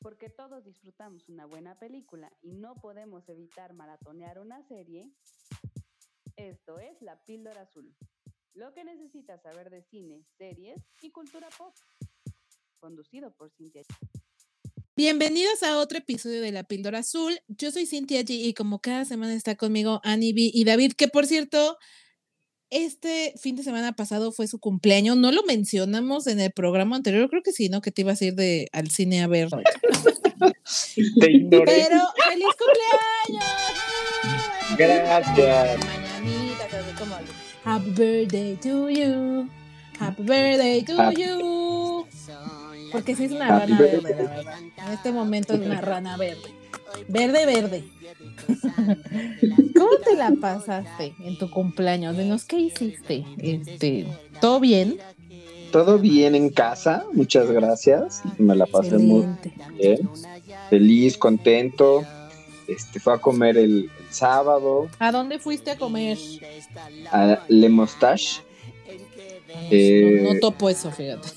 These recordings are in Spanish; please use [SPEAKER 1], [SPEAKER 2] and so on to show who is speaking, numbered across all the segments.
[SPEAKER 1] Porque todos disfrutamos una buena película y no podemos evitar maratonear una serie, esto es La Píldora Azul. Lo que necesitas saber de cine, series y cultura pop. Conducido por Cintia.
[SPEAKER 2] Bienvenidos a otro episodio de La Píldora Azul. Yo soy Cintia G y como cada semana está conmigo Annie B y David, que por cierto, este fin de semana pasado fue su cumpleaños. No lo mencionamos en el programa anterior, creo que sí, ¿no? Que te ibas a ir de, al cine a ver.
[SPEAKER 3] Te ignoré.
[SPEAKER 2] Pero feliz cumpleaños.
[SPEAKER 3] Gracias.
[SPEAKER 2] Happy birthday to you. Happy birthday to
[SPEAKER 3] Happy-
[SPEAKER 2] you. Porque sí es una
[SPEAKER 3] Happy
[SPEAKER 2] rana
[SPEAKER 3] birthday.
[SPEAKER 2] verde, la verdad. En este momento es una rana verde. Verde, verde. ¿Cómo te la pasaste en tu cumpleaños? Dinos, ¿qué hiciste? Este, ¿Todo bien?
[SPEAKER 3] Todo bien en casa, muchas gracias. Me la pasé muy bien. Feliz, contento. Este, fue a comer el, el sábado
[SPEAKER 2] ¿A dónde fuiste a comer?
[SPEAKER 3] a Le Moustache. Eh,
[SPEAKER 2] no, no topo eso, fíjate.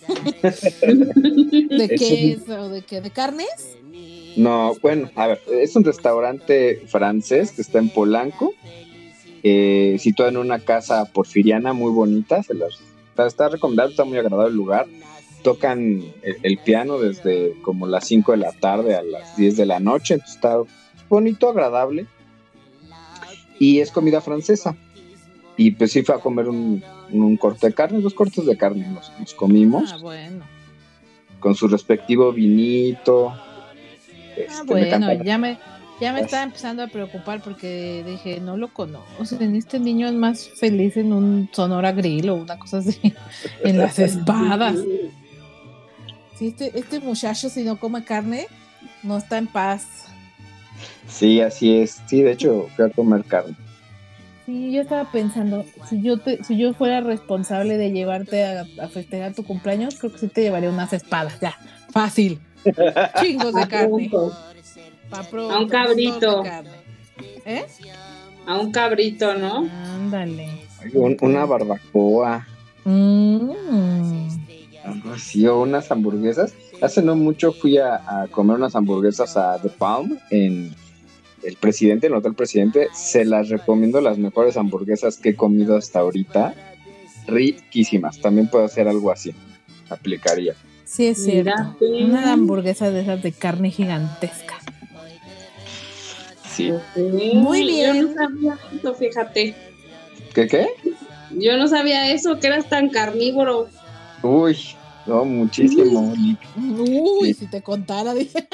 [SPEAKER 2] ¿De qué es? ¿O de qué? ¿De carnes?
[SPEAKER 3] No, bueno, a ver, es un restaurante francés que está en Polanco, eh, situado en una casa porfiriana muy bonita, se las, está, está recomendado, está muy agradable el lugar. Tocan el, el piano desde como las 5 de la tarde a las 10 de la noche, entonces está bonito, agradable. Y es comida francesa. Y pues sí fue a comer un, un corte de carne, dos cortes de carne nos, nos comimos,
[SPEAKER 2] Ah, bueno.
[SPEAKER 3] con su respectivo vinito. Este,
[SPEAKER 2] Ah, bueno, ya me, ya me estaba empezando a preocupar porque dije, no lo conocen, este niño es más feliz en un Sonora Grill o una cosa así, en las espadas. Si este, este muchacho si no come carne, no está en paz.
[SPEAKER 3] Sí, así es. Sí, de hecho, fui a comer carne.
[SPEAKER 2] Sí, yo estaba pensando, si yo te, si yo fuera responsable de llevarte a, a festejar tu cumpleaños, creo que sí te llevaría unas espadas, ya, fácil. Chingos de carne. pa'
[SPEAKER 4] A un cabrito.
[SPEAKER 2] ¿Eh?
[SPEAKER 4] A un cabrito, ¿no?
[SPEAKER 2] Ándale.
[SPEAKER 3] Un- una barbacoa,
[SPEAKER 2] Mm.
[SPEAKER 3] así, o unas hamburguesas. Hace no mucho fui a, a comer unas hamburguesas a The Palm en el presidente, en el hotel presidente. Se las recomiendo, las mejores hamburguesas que he comido hasta ahorita. Riquísimas. También puedo hacer algo así. Aplicaría.
[SPEAKER 2] Sí, es cierto.
[SPEAKER 4] Sí.
[SPEAKER 2] Una hamburguesa de esas de carne gigantesca.
[SPEAKER 3] Sí.
[SPEAKER 2] Muy bien.
[SPEAKER 4] Yo no sabía eso, fíjate.
[SPEAKER 3] ¿Qué qué?
[SPEAKER 4] Yo no sabía eso, que eras tan carnívoro.
[SPEAKER 3] Uy, no, muchísimo.
[SPEAKER 2] Uy,
[SPEAKER 3] Sí.
[SPEAKER 2] si te contara, dije.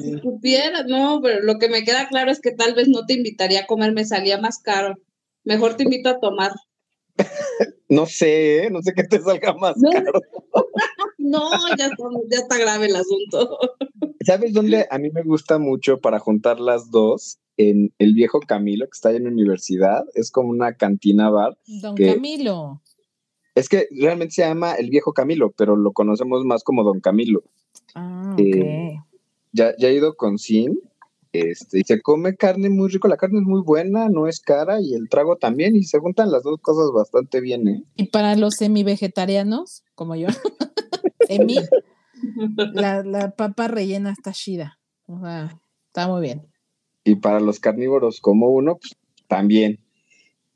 [SPEAKER 4] Si supieras, no, pero lo que me queda claro es que tal vez no te invitaría a comer, me salía más caro. Mejor te invito a tomar.
[SPEAKER 3] No sé, ¿eh? no sé qué te salga más
[SPEAKER 4] No.
[SPEAKER 3] caro.
[SPEAKER 4] No, ya está, ya está grave el asunto.
[SPEAKER 3] ¿Sabes dónde a mí me gusta mucho para juntar las dos? En el viejo Camilo, que está ahí en la universidad. Es como una cantina bar.
[SPEAKER 2] Don. Camilo.
[SPEAKER 3] Es que realmente se llama el viejo Camilo, pero lo conocemos más como Don Camilo.
[SPEAKER 2] Ah,
[SPEAKER 3] Eh,
[SPEAKER 2] ok.
[SPEAKER 3] Ya, ya he ido con Sin. Este, y se come carne muy rico, la carne es muy buena, no es cara, y el trago también, y se juntan las dos cosas bastante bien, ¿eh?
[SPEAKER 2] Y para los semi-vegetarianos, como yo, semi, la, la papa rellena está chida. O sea, está muy bien.
[SPEAKER 3] Y para los carnívoros como uno, pues también.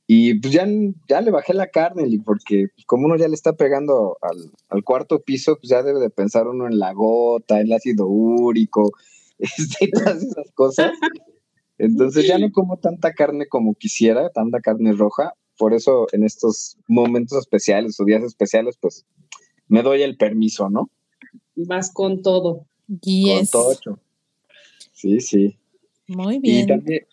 [SPEAKER 3] Y pues ya, ya le bajé la carne, porque pues, como uno ya le está pegando al, al cuarto piso, pues ya debe de pensar uno en la gota, en el ácido úrico, este, y todas esas cosas. Entonces ya no como tanta carne como quisiera, tanta carne roja. Por eso en estos momentos especiales o días especiales, pues me doy el permiso, ¿no?
[SPEAKER 4] Vas con todo.
[SPEAKER 2] Yes.
[SPEAKER 3] Con tocho. Sí, sí.
[SPEAKER 2] Muy
[SPEAKER 3] Y
[SPEAKER 2] bien.
[SPEAKER 3] también,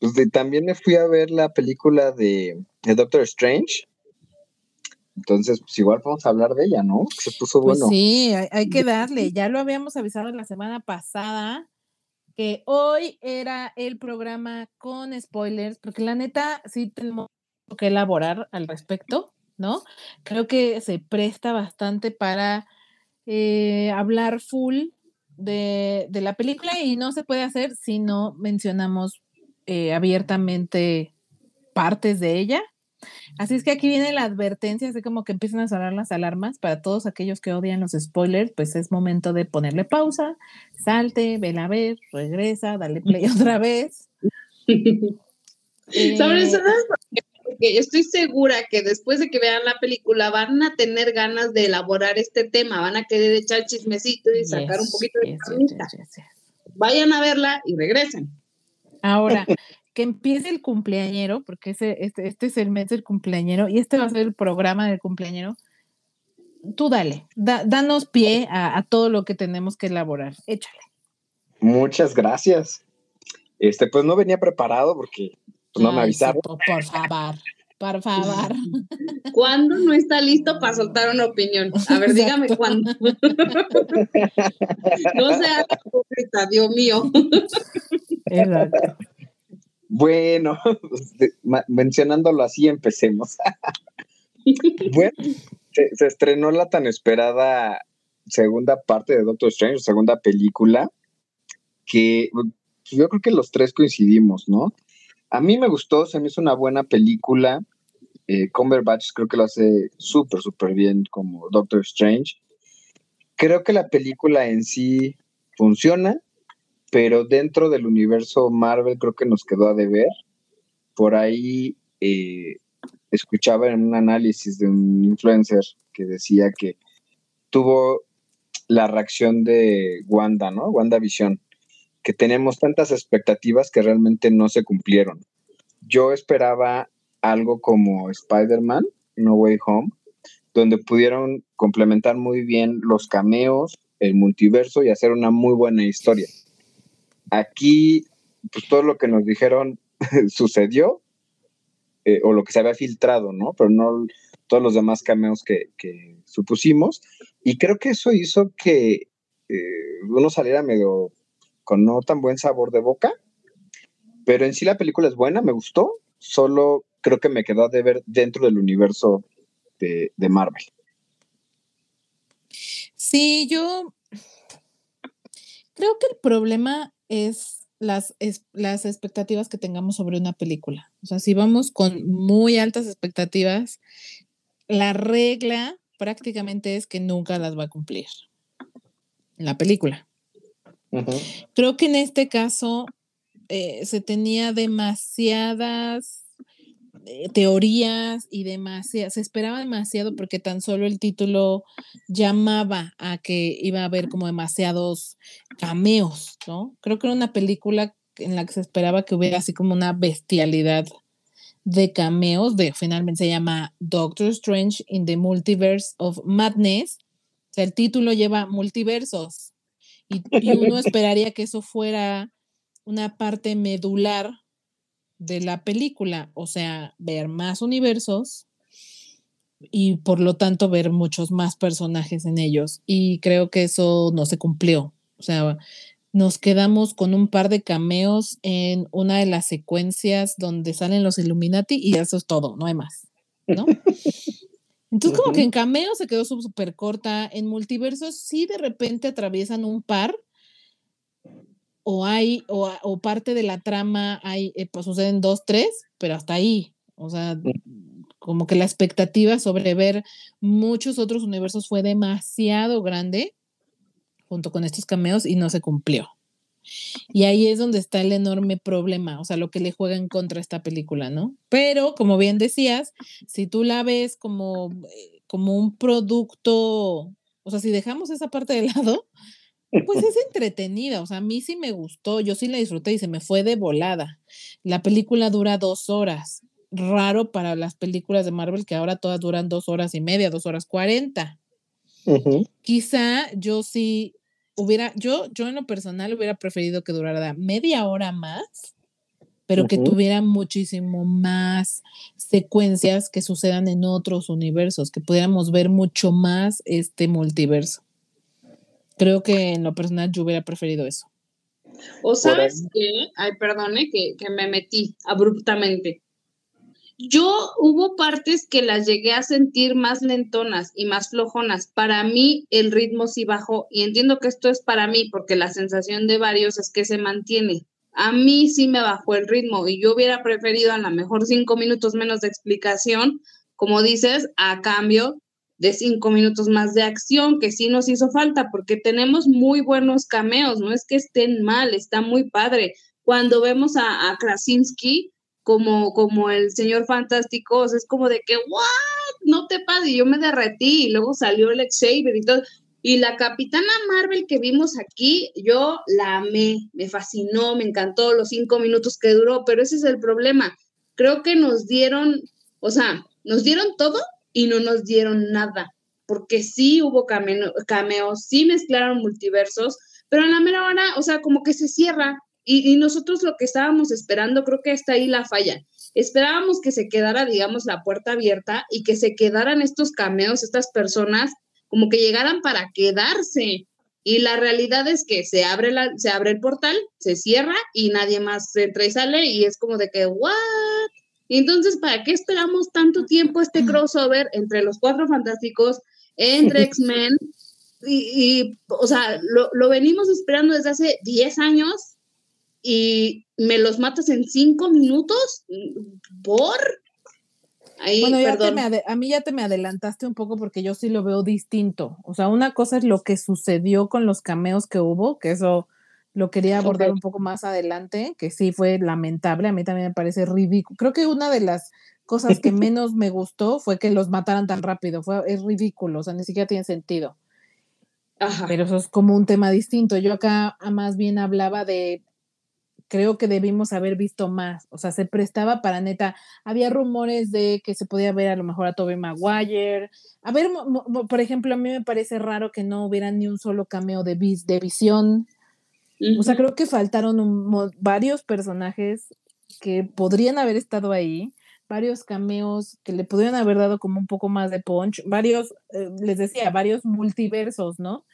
[SPEAKER 3] pues, de- también me fui a ver la película de, de Doctor Strange. Entonces, pues igual vamos a hablar de ella, ¿no? Se puso
[SPEAKER 2] Pues
[SPEAKER 3] bueno.
[SPEAKER 2] sí, hay, hay que darle. Ya lo habíamos avisado la semana pasada que hoy era el programa con spoilers, porque la neta sí tenemos que elaborar al respecto, ¿no? Creo que se presta bastante para eh, hablar full de, de la película y no se puede hacer si no mencionamos eh, abiertamente partes de ella. Así es que aquí viene la advertencia, así como que empiezan a sonar las alarmas para todos aquellos que odian los spoilers, pues es momento de ponerle pausa, salte, vela a ver, regresa, dale play otra vez.
[SPEAKER 4] ¿Sabes? Eh, porque yo estoy segura que después de que vean la película van a tener ganas de elaborar este tema, van a querer echar chismecito y sacar un poquito de yes, Vayan a verla y regresen.
[SPEAKER 2] Ahora, que empiece el cumpleañero, porque ese, este, este, es el mes del cumpleañero y este va a ser el programa del cumpleañero. Tú dale, danos pie a, todo lo que tenemos que elaborar. Échale.
[SPEAKER 3] Muchas gracias. Este, pues no venía preparado porque pues, no me avisaron.
[SPEAKER 2] por, favor, por favor.
[SPEAKER 4] ¿Cuándo no está listo para soltar una opinión? A ver, dígame cuándo. no sea hipócrita, Dios mío.
[SPEAKER 3] Exacto. Bueno, mencionándolo así, empecemos. bueno, se, estrenó la tan esperada segunda parte de Doctor Strange, segunda película, que yo creo que los tres coincidimos, ¿no? A mí me gustó, se me hizo una buena película. Eh, Cumberbatch creo que lo hace súper, súper bien como Doctor Strange. Creo que la película en sí funciona pero dentro del universo Marvel creo que nos quedó a deber. Por ahí eh, escuchaba en un análisis de un influencer que decía que tuvo la reacción de Wanda, ¿no? Wanda Visión, que tenemos tantas expectativas que realmente no se cumplieron. Yo esperaba algo como Spider-Man, No Way Home, donde pudieron complementar muy bien los cameos, el multiverso y hacer una muy buena historia. Aquí, pues todo lo que nos dijeron sucedió, eh, o lo que se había filtrado, ¿no? Pero no todos los demás cameos que, supusimos. Y creo que eso hizo que eh, uno saliera medio con no tan buen sabor de boca. Pero en sí la película es buena, me gustó. Solo creo que me quedó de ver dentro del universo de, de Marvel.
[SPEAKER 2] Sí, yo creo que el problema es las, las expectativas que tengamos sobre una película. O sea, si vamos con muy altas expectativas, la regla prácticamente es que nunca las va a cumplir la película. Creo que en este caso eh, se tenía demasiadas teorías y demasiado, se esperaba demasiado porque tan solo el título llamaba a que iba a haber como demasiados cameos, ¿no? Creo que era una película en la que se esperaba que hubiera así como una bestialidad de cameos, de finalmente se llama Doctor Strange in the Multiverse of Madness. O sea, el título lleva multiversos y, y uno esperaría que eso fuera una parte medular de la película, o sea, ver más universos y por lo tanto ver muchos más personajes en ellos. Y creo que eso no se cumplió. O sea, nos quedamos con un par de cameos en una de las secuencias donde salen los Illuminati y eso es todo, no hay más, ¿no? Entonces, como que en cameo se quedó súper corta. En multiversos sí de repente atraviesan un par, o hay, o, parte de la trama hay, eh, pues suceden dos, tres, pero hasta ahí. O sea, como que la expectativa sobre ver muchos otros universos fue demasiado grande junto con estos cameos y no se cumplió. Y ahí es donde está el enorme problema, o sea, lo que le juega en contra a esta película, ¿no? Pero, como bien decías, si tú la ves como, eh, como un producto, o sea, si dejamos esa parte de lado, pues es entretenida, o sea, a mí sí me gustó, yo sí la disfruté y se me fue de volada. La película dura dos horas, raro para las películas de Marvel que ahora todas duran dos horas y media, dos horas cuarenta. Quizá yo sí hubiera, yo, yo en lo personal hubiera preferido que durara media hora más, pero que tuviera muchísimo más secuencias que sucedan en otros universos, que pudiéramos ver mucho más este multiverso. Creo que en lo personal yo hubiera preferido eso.
[SPEAKER 4] O sabes qué, ay, perdone que, que me metí abruptamente. Yo hubo partes que las llegué a sentir más lentonas y más flojonas. Para mí el ritmo sí bajó y entiendo que esto es para mí porque la sensación de varios es que se mantiene a mí sí me bajó el ritmo y yo hubiera preferido a lo mejor cinco minutos menos de explicación, como dices, a cambio de cinco minutos más de acción, que sí nos hizo falta, porque tenemos muy buenos cameos, no es que estén mal, está muy padre. Cuando vemos a, Krasinski como, como el señor fantástico, es como de que, ¿what? No te pases, yo me derretí, y luego salió el Xavier y todo. Y la Capitana Marvel que vimos aquí, yo la amé, me fascinó, me encantó los cinco minutos que duró, pero ese es el problema. Creo que nos dieron, o sea, nos dieron todo y no nos dieron nada, porque sí hubo cameos, sí mezclaron multiversos, pero en la mera hora, o sea, como que se cierra. Y, y nosotros lo que estábamos esperando, creo que está ahí la falla. Esperábamos que se quedara, digamos, la puerta abierta y que se quedaran estos cameos, estas personas como que llegaran para quedarse. Y la realidad es que se abre, la, se abre el portal, se cierra y nadie más entra y sale y es como de que, ¿what? Entonces, ¿para qué esperamos tanto tiempo este crossover entre los cuatro fantásticos, entre X-Men? Y, o sea, lo, lo, venimos esperando desde hace 10 años y me los matas en 5 minutos por
[SPEAKER 2] bueno, ya a mí ya te me adelantaste un poco porque yo sí lo veo distinto. O sea, una cosa es lo que sucedió con los cameos que hubo, que eso lo quería abordar un poco más adelante, que sí fue lamentable, a mí también me parece ridículo. Creo que una de las cosas que menos me gustó fue que los mataran tan rápido, fue, es ridículo, o sea, ni siquiera tiene sentido. Pero eso es como un tema distinto. Yo acá más bien hablaba de creo que debimos haber visto más. O sea, se prestaba para neta. Había rumores de que se podía ver a lo mejor a Tobey Maguire. A ver, por ejemplo, a mí me parece raro que no hubiera ni un solo cameo de, de visión. O sea, creo que faltaron varios personajes que podrían haber estado ahí, varios cameos que le podrían haber dado como un poco más de punch, varios, eh, les decía, varios multiversos, ¿no?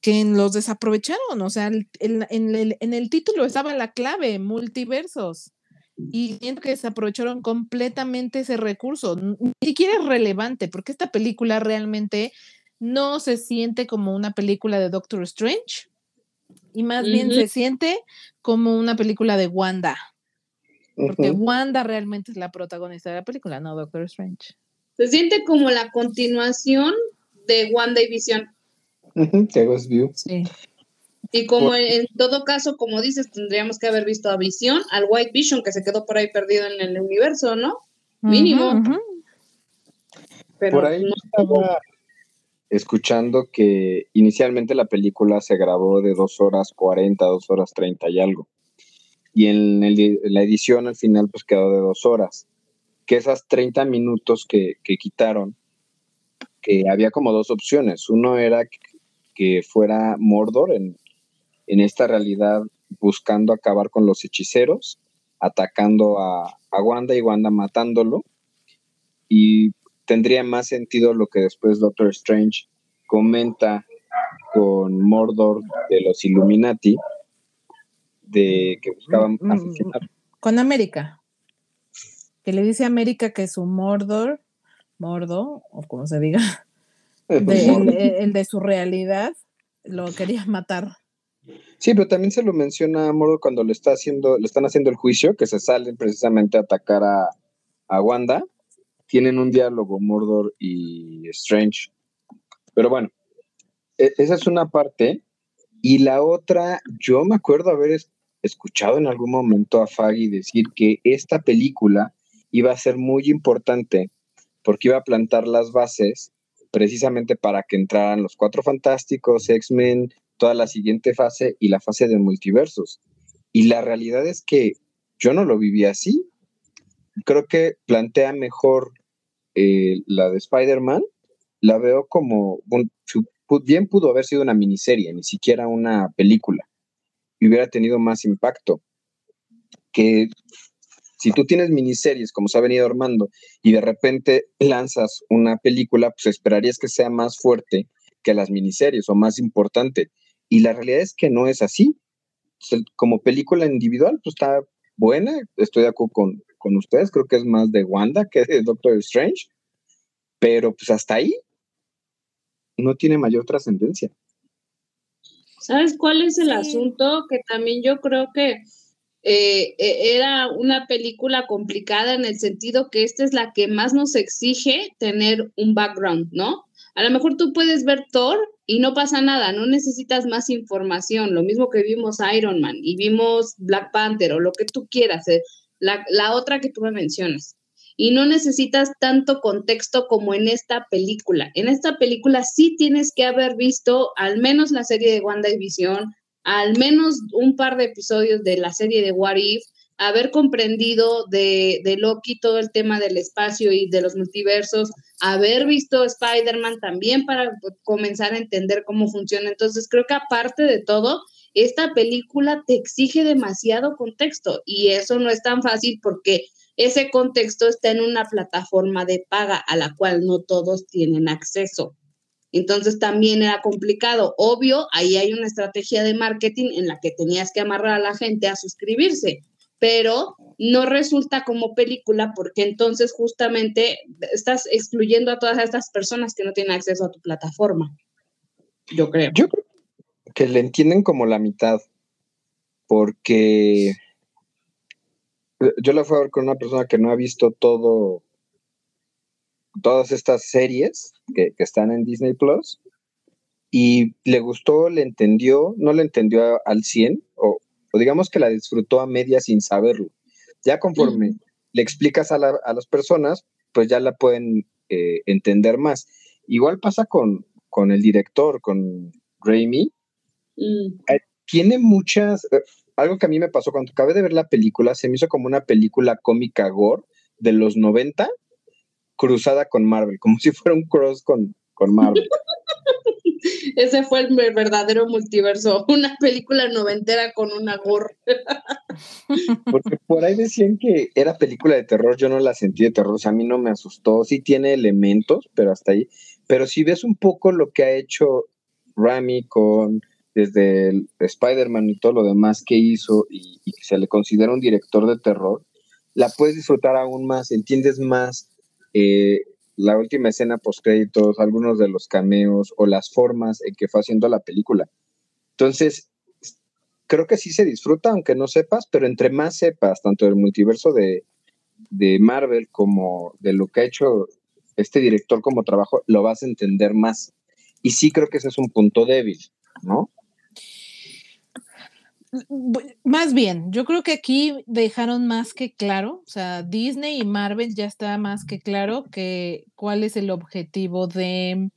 [SPEAKER 2] que los desaprovecharon, o sea, en, el, en el título estaba la clave, multiversos, y siento que desaprovecharon completamente ese recurso, ni siquiera es relevante, porque esta película realmente no se siente como una película de Doctor Strange, y más bien se siente como una película de Wanda, porque Wanda realmente es la protagonista de la película, no Doctor Strange.
[SPEAKER 4] Se siente como la continuación de Wanda y Visión.
[SPEAKER 3] Sí.
[SPEAKER 4] Y como en, todo caso, como dices, tendríamos que haber visto a Visión, al White Vision que se quedó por ahí perdido en el universo, ¿no? Mínimo.
[SPEAKER 3] por ahí estaba escuchando que inicialmente la película se grabó de dos horas 40, dos horas 30 y algo. Y en, la edición al final pues quedó de dos horas. Que esas 30 minutos que, que quitaron, que había como dos opciones. Uno era que fuera Mordor en, esta realidad buscando acabar con los hechiceros, atacando a, Wanda y Wanda matándolo. Y tendría más sentido lo que después Doctor Strange comenta con Mordor de los Illuminati, de que buscaban mm, mm, asesinar.
[SPEAKER 2] Con América. Que le dice a América que su Mordor, Mordo, o como se diga, el, de su realidad lo quería matar.
[SPEAKER 3] Sí, pero también se lo menciona a Mordo cuando le está haciendo, le están haciendo el juicio, que se salen precisamente a atacar a, a Wanda. Tienen un diálogo Mordor y Strange. Pero bueno, e, esa es una parte. Y la otra, yo me acuerdo haber escuchado en algún momento a Faggy decir que esta película iba a ser muy importante porque iba a plantar las bases precisamente para que entraran los cuatro fantásticos, X-Men, toda la siguiente fase y la fase de multiversos. Y la realidad es que yo no lo viví así. Creo que plantea mejor eh, la de Spider-Man. La veo como, bien pudo haber sido una miniserie, ni siquiera una película. Y hubiera tenido más impacto. Que si tú tienes miniseries, como se ha venido armando, y de repente lanzas una película, pues esperarías que sea más fuerte que las miniseries o más importante. Y la realidad es que no es así. Como película individual, pues está buena, estoy de acuerdo con, con ustedes, creo que es más de Wanda que de Doctor Strange, pero pues hasta ahí no tiene mayor trascendencia.
[SPEAKER 4] ¿Sabes cuál es el asunto? Que también yo creo que eh, e, era una película complicada en el sentido que esta es la que más nos exige tener un background, ¿no? A lo mejor tú puedes ver Thor y no pasa nada, no necesitas más información, lo mismo que vimos Iron Man y vimos Black Panther o lo que tú quieras, eh, la, la otra que tú me mencionas y no necesitas tanto contexto como en esta película. En esta película sí tienes que haber visto al menos la serie de WandaVision, al menos un par de episodios de la serie de What If, haber comprendido de, de Loki todo el tema del espacio y de los multiversos, haber visto Spider-Man también para comenzar a entender cómo funciona. Entonces creo que aparte de todo, esta película te exige demasiado contexto y eso no es tan fácil porque ese contexto está en una plataforma de paga a la cual no todos tienen acceso. Entonces también era complicado. Obvio, ahí hay una estrategia de marketing en la que tenías que amarrar a la gente a suscribirse, pero no resulta como película porque entonces justamente estás excluyendo a todas estas personas que no tienen acceso a tu plataforma. Yo creo.
[SPEAKER 3] Yo creo que le entienden como la mitad, porque yo la fui a ver con una persona que no ha visto todo, todas estas series que, están en Disney Plus y le gustó, le entendió, no le entendió al 100 o, digamos que la disfrutó a media sin saberlo. Ya conforme le explicas a, las personas, pues ya la pueden eh, entender más. Igual pasa con, con el director, con Raimi. Mm. Eh, tiene muchas, eh, algo que a mí me pasó cuando acabé de ver la película, se me hizo como una película cómica gore de los 90 cruzada con Marvel, como si fuera un cross con, con Marvel.
[SPEAKER 4] Ese fue el verdadero multiverso, una película noventera con una gore.
[SPEAKER 3] Porque por ahí decían que era película de terror, yo no la sentí de terror, o sea, a mí no me asustó, sí tiene elementos, pero hasta ahí. Pero si ves un poco lo que ha hecho Rami con desde Spider-Man y todo lo demás que hizo y, que se le considera un director de terror, la puedes disfrutar aún más, entiendes más eh, la última escena post créditos, algunos de los cameos o las formas en que fue haciendo la película. Entonces, creo que sí se disfruta, aunque no sepas, pero entre más sepas, tanto del multiverso de, de Marvel como de lo que ha hecho este director como trabajo, lo vas a entender más. Y sí creo que ese es un punto débil, ¿no?
[SPEAKER 2] Más bien, yo creo que aquí dejaron más que claro, o sea, Disney y Marvel ya está más que claro que cuál es el objetivo de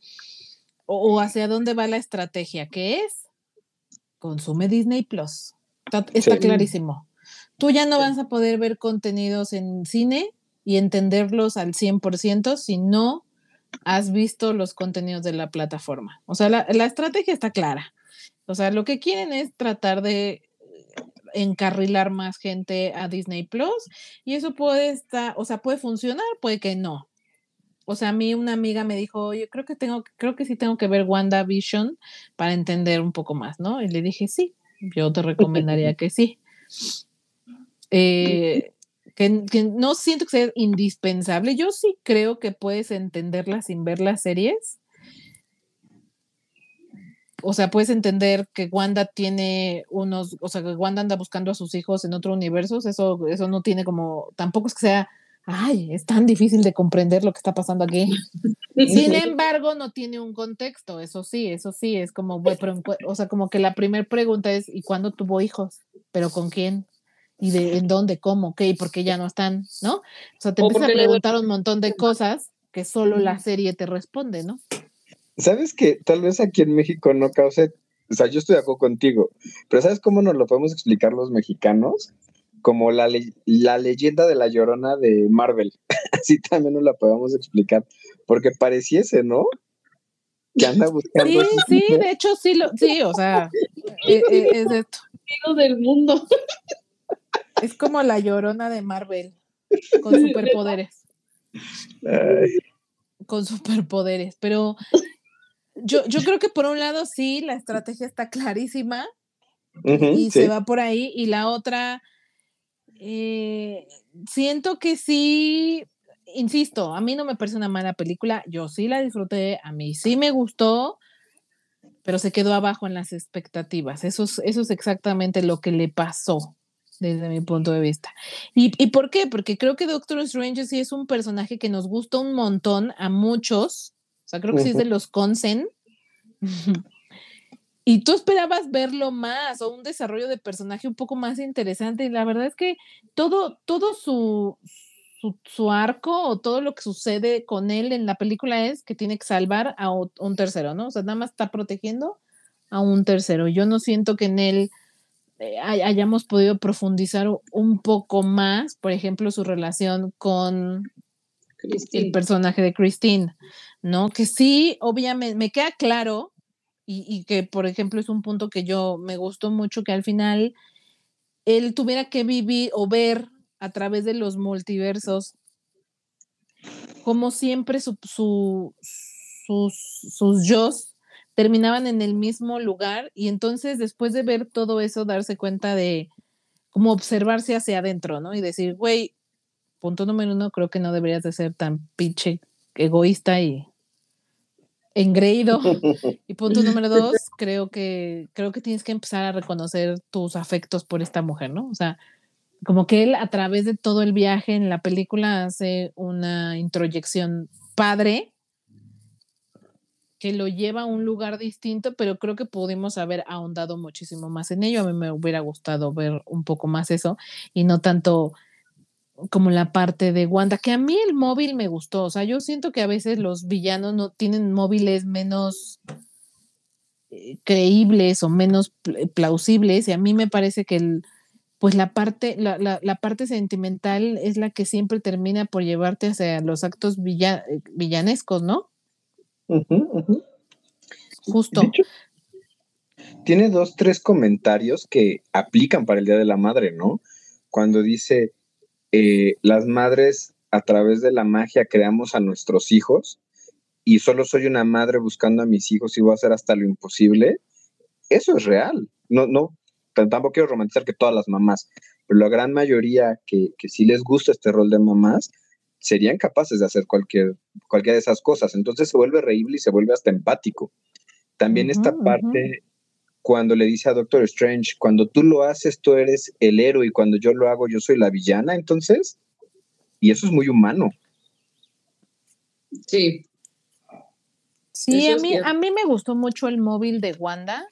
[SPEAKER 2] o, hacia dónde va la estrategia, que es consume Disney Plus. Está, clarísimo. Tú ya no vas a poder ver contenidos en cine y entenderlos al 100% si no has visto los contenidos de la plataforma. O sea, la, la estrategia está clara. O sea, lo que quieren es tratar de encarrilar más gente a Disney Plus y eso puede estar, o sea, puede funcionar, puede que no. O sea, a mí una amiga me dijo, oye, creo que tengo, creo que sí tengo que ver WandaVision para entender un poco más, ¿no? Y le dije, sí, yo te recomendaría que sí. Eh, que, que, no siento que sea indispensable. Yo sí creo que puedes entenderla sin ver las series o sea, puedes entender que Wanda tiene unos, o sea, que Wanda anda buscando a sus hijos en otro universo, eso, eso no tiene como, tampoco es que sea, ay, es tan difícil de comprender lo que está pasando aquí. Sin embargo, no tiene un contexto, eso sí, eso sí, es como, o sea, como que la primera pregunta es, ¿y cuándo tuvo hijos? ¿Pero con quién? ¿Y de en dónde, cómo, qué? ¿Y por qué ya no están? ¿No? O sea, te empiezas a preguntar un montón de cosas que solo la serie te responde, ¿no?
[SPEAKER 3] ¿Sabes que tal vez aquí en México no cause, o sea, yo estoy de acuerdo contigo, pero ¿sabes cómo nos lo podemos explicar los mexicanos? Como la, la leyenda de la llorona de Marvel. Así también nos la podemos explicar, porque pareciese, ¿no? Que anda buscando.
[SPEAKER 2] Sí, sí, de hecho sí, lo, sí, o sea, e, e, es, esto.
[SPEAKER 4] del mundo.
[SPEAKER 2] Es como la llorona de Marvel, con superpoderes. Con superpoderes, pero yo, yo creo que por un lado sí, la estrategia está clarísima y se va por ahí. Y la otra, eh, siento que sí, insisto, a mí no me parece una mala película, yo sí la disfruté, a mí sí me gustó, pero se quedó abajo en las expectativas. Eso es, eso es exactamente lo que le pasó desde mi punto de vista. ¿Y, ¿Y por qué? Porque creo que Doctor Strange sí es un personaje que nos gusta un montón a muchos. O sea, creo que sí es de los consen. y tú esperabas verlo más o un desarrollo de personaje un poco más interesante. Y la verdad es que todo, todo su, su, arco o todo lo que sucede con él en la película es que tiene que salvar a un tercero, ¿no? O sea, nada más está protegiendo a un tercero. Yo no siento que en él eh, hayamos podido profundizar un poco más, por ejemplo, su relación con el personaje de Christine, ¿no? Que sí, obviamente, me queda claro y, que, por ejemplo, es un punto que yo me gustó mucho, que al final él tuviera que vivir o ver a través de los multiversos, como siempre su, sus, sus yo's terminaban en el mismo lugar y entonces después de ver todo eso, darse cuenta de como observarse hacia adentro, ¿no? Y decir, güey, punto número uno, creo que no deberías de ser tan pinche egoísta y engreído. Y punto número dos, creo que, creo que tienes que empezar a reconocer tus afectos por esta mujer, ¿no? O sea, como que él a través de todo el viaje en la película hace una introyección padre que lo lleva a un lugar distinto, pero creo que pudimos haber ahondado muchísimo más en ello. A mí me hubiera gustado ver un poco más eso y no tanto como la parte de Wanda, que a mí el móvil me gustó. O sea, yo siento que a veces los villanos no tienen móviles menos eh, creíbles o menos plausibles y a mí me parece que el, pues la parte, la, la, parte sentimental es la que siempre termina por llevarte hacia los actos eh, villanescos, ¿no? Justo.
[SPEAKER 3] tiene dos, tres comentarios que aplican para el Día de la Madre, ¿no? Cuando dice, eh, las madres a través de la magia creamos a nuestros hijos y solo soy una madre buscando a mis hijos y voy a hacer hasta lo imposible. Eso es real. No, no, tampoco quiero romantizar que todas las mamás, pero la gran mayoría que, que sí les gusta este rol de mamás, serían capaces de hacer cualquier, cualquiera de esas cosas. Entonces se vuelve reíble y se vuelve hasta empático. También esta parte, cuando le dice a Doctor Strange, cuando tú lo haces, tú eres el héroe y cuando yo lo hago, yo soy la villana, entonces, y eso es muy humano.
[SPEAKER 4] Sí.
[SPEAKER 2] Sí, a mí, a mí me gustó mucho el móvil de Wanda.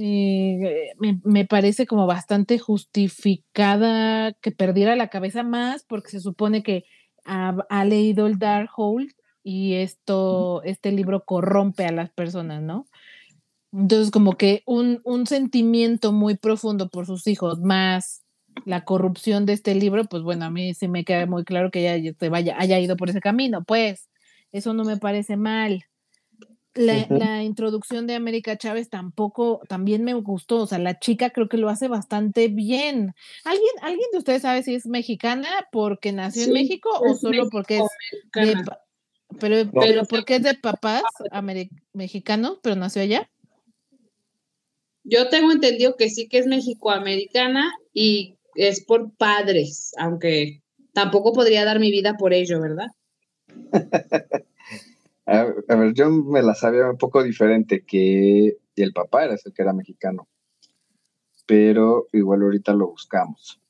[SPEAKER 2] Eh, me, parece como bastante justificada que perdiera la cabeza más porque se supone que ha, leído el Darkhold y esto, este libro corrompe a las personas, ¿no? Entonces, como que un, sentimiento muy profundo por sus hijos, más la corrupción de este libro, pues bueno, a mí sí me queda muy claro que ella se vaya, haya ido por ese camino, pues eso no me parece mal. La, introducción de América Chávez tampoco, también me gustó, o sea, la chica creo que lo hace bastante bien. ¿Alguien, ¿alguien de ustedes sabe si es mexicana porque nació en México o solo porque es de, pero, pero porque es de papás mexicanos, pero nació allá?
[SPEAKER 4] Yo tengo entendido que sí que es mexicoamericana y es por padres, aunque tampoco podría dar mi vida por ello, ¿verdad?
[SPEAKER 3] A, ver, yo me la sabía un poco diferente, que el papá era el que era mexicano. Pero igual ahorita lo buscamos.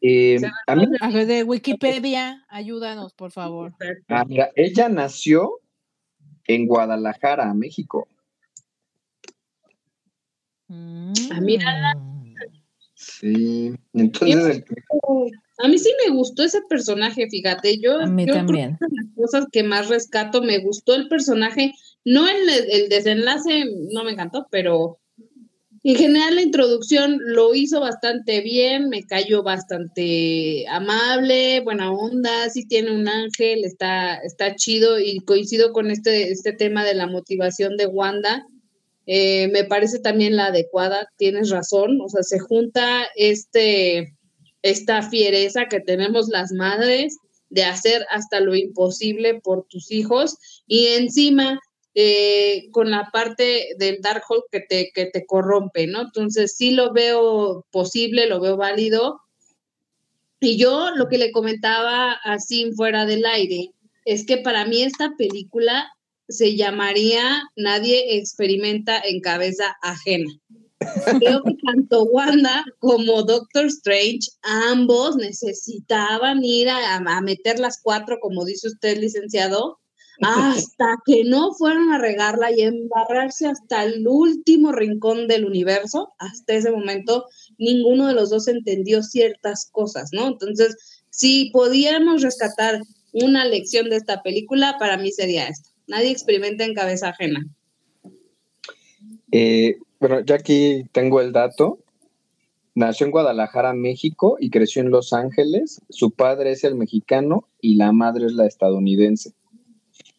[SPEAKER 2] Eh, a, mí, de Wikipedia, ayúdanos, por favor.
[SPEAKER 3] Ah, mira, ella nació en Guadalajara, México.
[SPEAKER 4] Mira.
[SPEAKER 3] Sí, entonces.
[SPEAKER 4] A mí sí me gustó ese personaje, fíjate. Yo,
[SPEAKER 2] a mí también.
[SPEAKER 4] las cosas que más rescato, me gustó el personaje. No el, el desenlace, no me encantó, pero en general la introducción lo hizo bastante bien, me cayó bastante amable, buena onda, sí tiene un ángel, está, está chido y coincido con este, este tema de la motivación de Wanda. Eh, me parece también la adecuada, tienes razón, o sea, se junta este esta fiereza que tenemos las madres de hacer hasta lo imposible por tus hijos y encima eh, con la parte del Darkhold que te, que te corrompe, ¿no? Entonces sí lo veo posible, lo veo válido. Y yo lo que le comentaba así fuera del aire es que para mí esta película se llamaría Nadie experimenta en cabeza ajena. Creo que tanto Wanda como Doctor Strange, ambos necesitaban ir a, meter las cuatro, como dice usted, licenciado, hasta que no fueran a regarla y embarrarse hasta el último rincón del universo. Hasta ese momento, ninguno de los dos entendió ciertas cosas, ¿no? Entonces, si podíamos rescatar una lección de esta película, para mí sería esta. Nadie experimenta en cabeza ajena.
[SPEAKER 3] Eh, bueno, ya aquí tengo el dato. Nació en Guadalajara, México, y creció en Los Ángeles. Su padre es el mexicano y la madre es la estadounidense.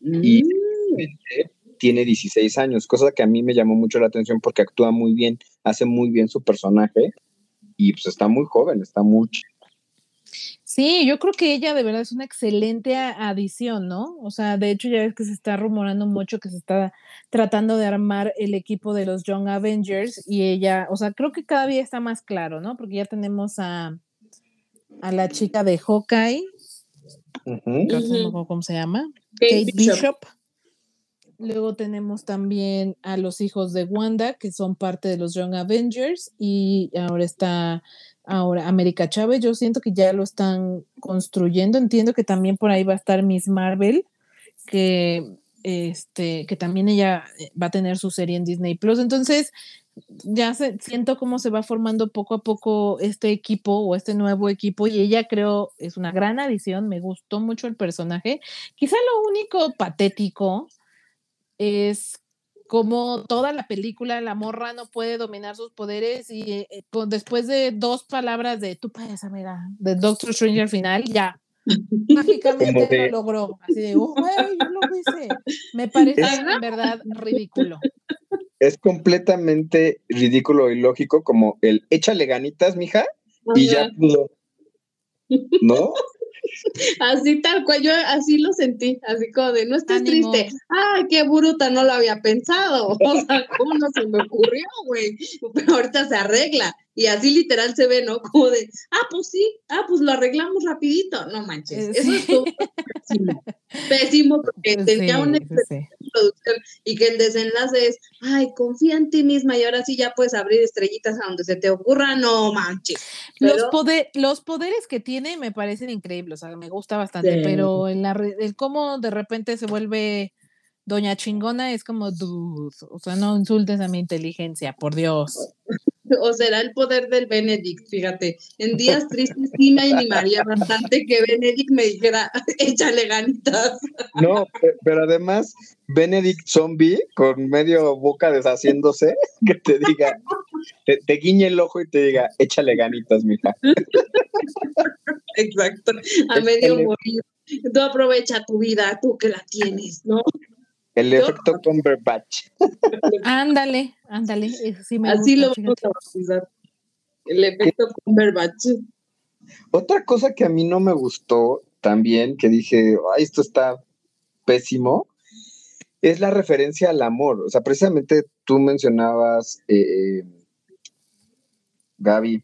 [SPEAKER 3] Y mm. tiene 16 años, cosa que a mí me llamó mucho la atención porque actúa muy bien, hace muy bien su personaje y pues está muy joven, está mucho.
[SPEAKER 2] Sí, yo creo que ella de verdad es una excelente adición, ¿no? O sea, de hecho ya ves que se está rumorando mucho que se está tratando de armar el equipo de los Young Avengers y ella, o sea, creo que cada día está más claro, ¿no? Porque ya tenemos a, a la chica de Hawkeye, cómo se llama, Kate, Bishop. Luego tenemos también a los hijos de Wanda, que son parte de los Young Avengers, y ahora está Ahora, América Chávez, yo siento que ya lo están construyendo. Entiendo que también por ahí va a estar Miss Marvel, que, este, que también ella eh, va a tener su serie en Disney Plus. Entonces, ya se, siento cómo se va formando poco a poco este equipo o este nuevo equipo y ella creo es una gran adición, me gustó mucho el personaje. Quizá lo único patético es como toda la película la morra no puede dominar sus poderes y eh, eh, después de dos palabras de tu payasa, mira, de Doctor Strange al final, ya, mágicamente lo logró. Así de, oh, güey, yo lo hice. Me parece en verdad ridículo.
[SPEAKER 3] Es completamente ridículo y lógico como el échale ganitas, mija, y ya pudo. ¿No?
[SPEAKER 4] Así tal cual, yo así lo sentí, así como de, no estés triste. Ay, qué bruta, no lo había pensado. O sea, ¿cómo no se me ocurrió, güey? Pero ahorita se arregla. Y así literal se ve, ¿no? Como de, ah, pues sí, ah, pues lo arreglamos rapidito. No manches, eso es pésimo. Pésimo porque tenía una producción y que el desenlace es, ay, confía en ti misma y ahora sí ya puedes abrir estrellitas a donde se te ocurra, no manches.
[SPEAKER 2] Los, los poderes que tiene me parecen increíbles, o sea, me gusta bastante, pero el, el cómo de repente se vuelve doña chingona es como, dude, o sea, no insultes a mi inteligencia, por Dios.
[SPEAKER 4] o será el poder del Benedict, fíjate. En días tristes sí me animaría bastante que Benedict me dijera, échale ganitas.
[SPEAKER 3] No, pero además, Benedict zombie con medio boca deshaciéndose, que te diga, te, guiñe el ojo y te diga, échale ganitas, mija.
[SPEAKER 4] Exacto, a medio morir. Tú aprovecha tu vida, tú que la tienes, ¿no?
[SPEAKER 3] El efecto Cumberbatch.
[SPEAKER 2] ándale, ándale.
[SPEAKER 4] Así lo vamos a. El efecto Cumberbatch.
[SPEAKER 3] Otra cosa que a mí no me gustó también, que dije, ay, esto está pésimo, es la referencia al amor. O sea, precisamente tú mencionabas, eh, Gaby,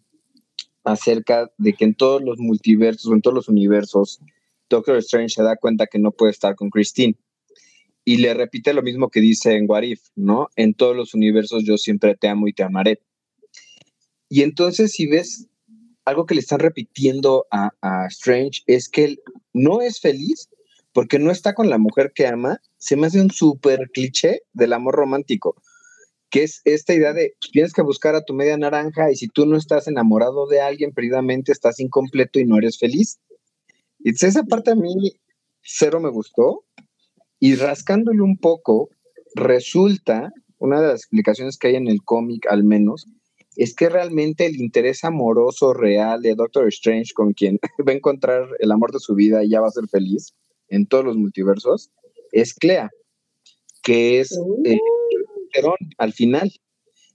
[SPEAKER 3] acerca de que en todos los multiversos, en todos los universos, Doctor Strange se da cuenta que no puede estar con Christine y le repite lo mismo que dice en Warif, ¿no? En todos los universos yo siempre te amo y te amaré. Y entonces si ves algo que le están repitiendo a, Strange es que él no es feliz porque no está con la mujer que ama, se me hace un súper cliché del amor romántico, que es esta idea de tienes que buscar a tu media naranja y si tú no estás enamorado de alguien, perdidamente estás incompleto y no eres feliz. Y esa parte a mí cero me gustó, y rascándole un poco, resulta, una de las explicaciones que hay en el cómic al menos, es que realmente el interés amoroso real de Doctor Strange con quien va a encontrar el amor de su vida y ya va a ser feliz en todos los multiversos, es Clea, que es eh, al final.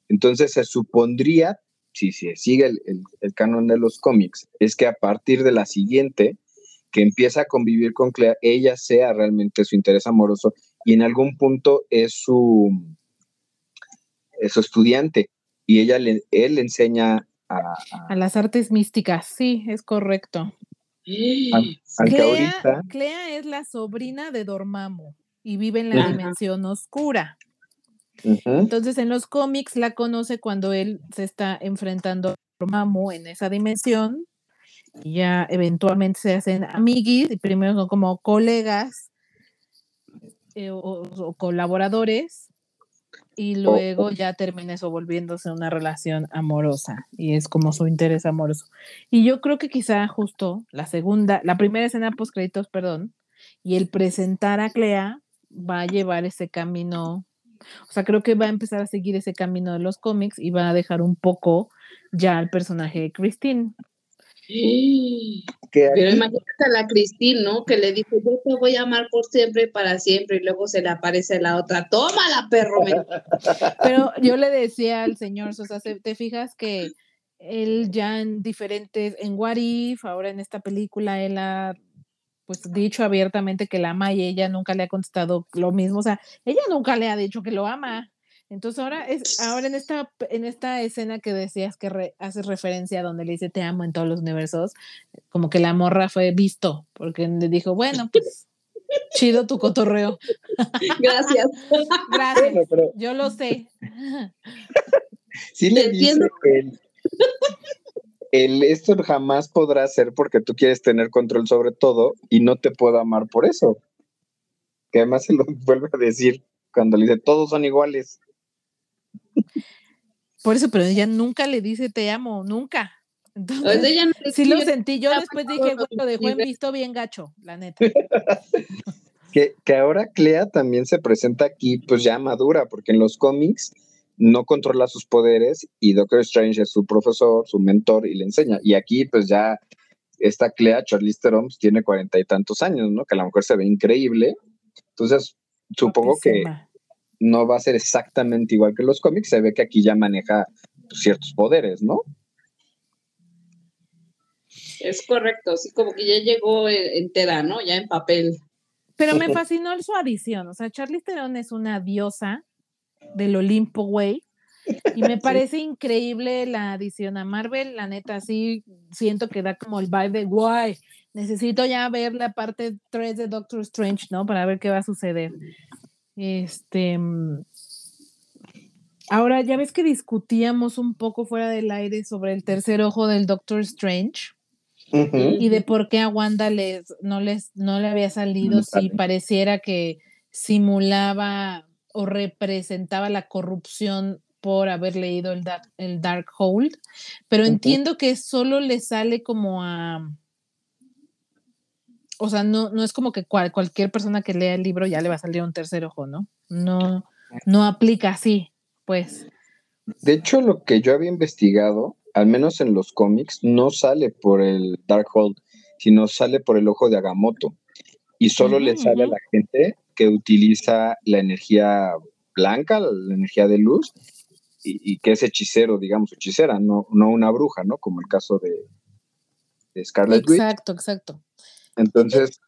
[SPEAKER 3] Entonces se supondría, si se sigue el canon de los cómics, es que a partir de la siguiente, que empieza a convivir con Clea, ella sea realmente su interés amoroso y en algún punto es su, su estudiante y ella le, él le enseña a,
[SPEAKER 2] a, las artes místicas, sí, es correcto.
[SPEAKER 3] Clea,
[SPEAKER 2] Clea es la sobrina de Dormammu. y vive en la dimensión oscura. Entonces en los cómics la conoce cuando él se está enfrentando a Mamu en esa dimensión y ya eventualmente se hacen amiguis y primero son como colegas eh, o, colaboradores y luego ya termina eso volviéndose una relación amorosa y es como su interés amoroso. Y yo creo que quizá justo la segunda, la primera escena post créditos, perdón, y el presentar a Clea va a llevar ese camino o sea, creo que va a empezar a seguir ese camino de los cómics y va a dejar un poco ya al personaje de Christine.
[SPEAKER 4] Pero imagínate a la Christine, ¿no? Que le dijo, yo te voy a amar por siempre y para siempre, y luego se le aparece la otra, tómala, perro.
[SPEAKER 2] Pero yo le decía al señor, o sea, ¿te fijas que él ya en diferentes, en What If, ahora en esta película, él ha pues dicho abiertamente que la ama y ella nunca le ha contestado lo mismo, o sea, ella nunca le ha dicho que lo ama. Entonces ahora es ahora en esta en esta escena que decías que haces referencia donde le dice te amo en todos los universos, como que la morra fue visto porque le dijo, bueno, pues chido tu cotorreo.
[SPEAKER 4] Gracias.
[SPEAKER 2] Gracias. Yo lo sé.
[SPEAKER 3] Sí le dice que el, esto jamás podrá ser porque tú quieres tener control sobre todo y no te puedo amar por eso. Que además se lo vuelve a decir cuando le dice todos son iguales.
[SPEAKER 2] Por eso, pero ella nunca le dice te amo, nunca. Entonces, ella sí lo sentí, yo después dije, bueno, lo dejó en visto bien gacho, la neta.
[SPEAKER 3] que, que ahora Clea también se presenta aquí, pues ya madura, porque en los cómics no controla sus poderes y Doctor Strange es su profesor, su mentor y le enseña. Y aquí pues ya esta Clea, Charlize Theron, pues, tiene cuarenta y tantos años, ¿no? Que a lo mejor se ve increíble. Entonces, supongo que no va a ser exactamente igual que los cómics. Se ve que aquí ya maneja pues, ciertos poderes, ¿no?
[SPEAKER 4] Es correcto, sí, como que ya llegó entera, ¿no? Ya en papel.
[SPEAKER 2] Pero me fascinó su adición. O sea, Charlize Theron es una diosa del Olimpo, güey. Y me parece increíble la adición a Marvel, la neta, sí siento que da como el vibe de guay. Necesito ya ver la parte 3 de Doctor Strange, ¿no? Para ver qué va a suceder. Este. Mm, ahora, ya ves que discutíamos un poco fuera del aire sobre el tercer ojo del Doctor Strange. Y de por qué a Wanda les, no, les, no le había salido si pareciera que simulaba o representaba la corrupción por haber leído el, Dark, el Hold, pero entiendo que solo le sale como a... O sea, no, no es como que cualquier persona que lea el libro ya le va a salir un tercer ojo, ¿no? No, no aplica así, pues.
[SPEAKER 3] De hecho, lo que yo había investigado, al menos en los cómics, no sale por el Darkhold, sino sale por el ojo de Agamotto. Y solo le sale a la gente que utiliza la energía blanca, la energía de luz, y, que es hechicero, digamos, hechicera, no, no una bruja, ¿no? Como el caso de, Scarlet
[SPEAKER 2] Witch. Exacto, exacto.
[SPEAKER 3] Entonces...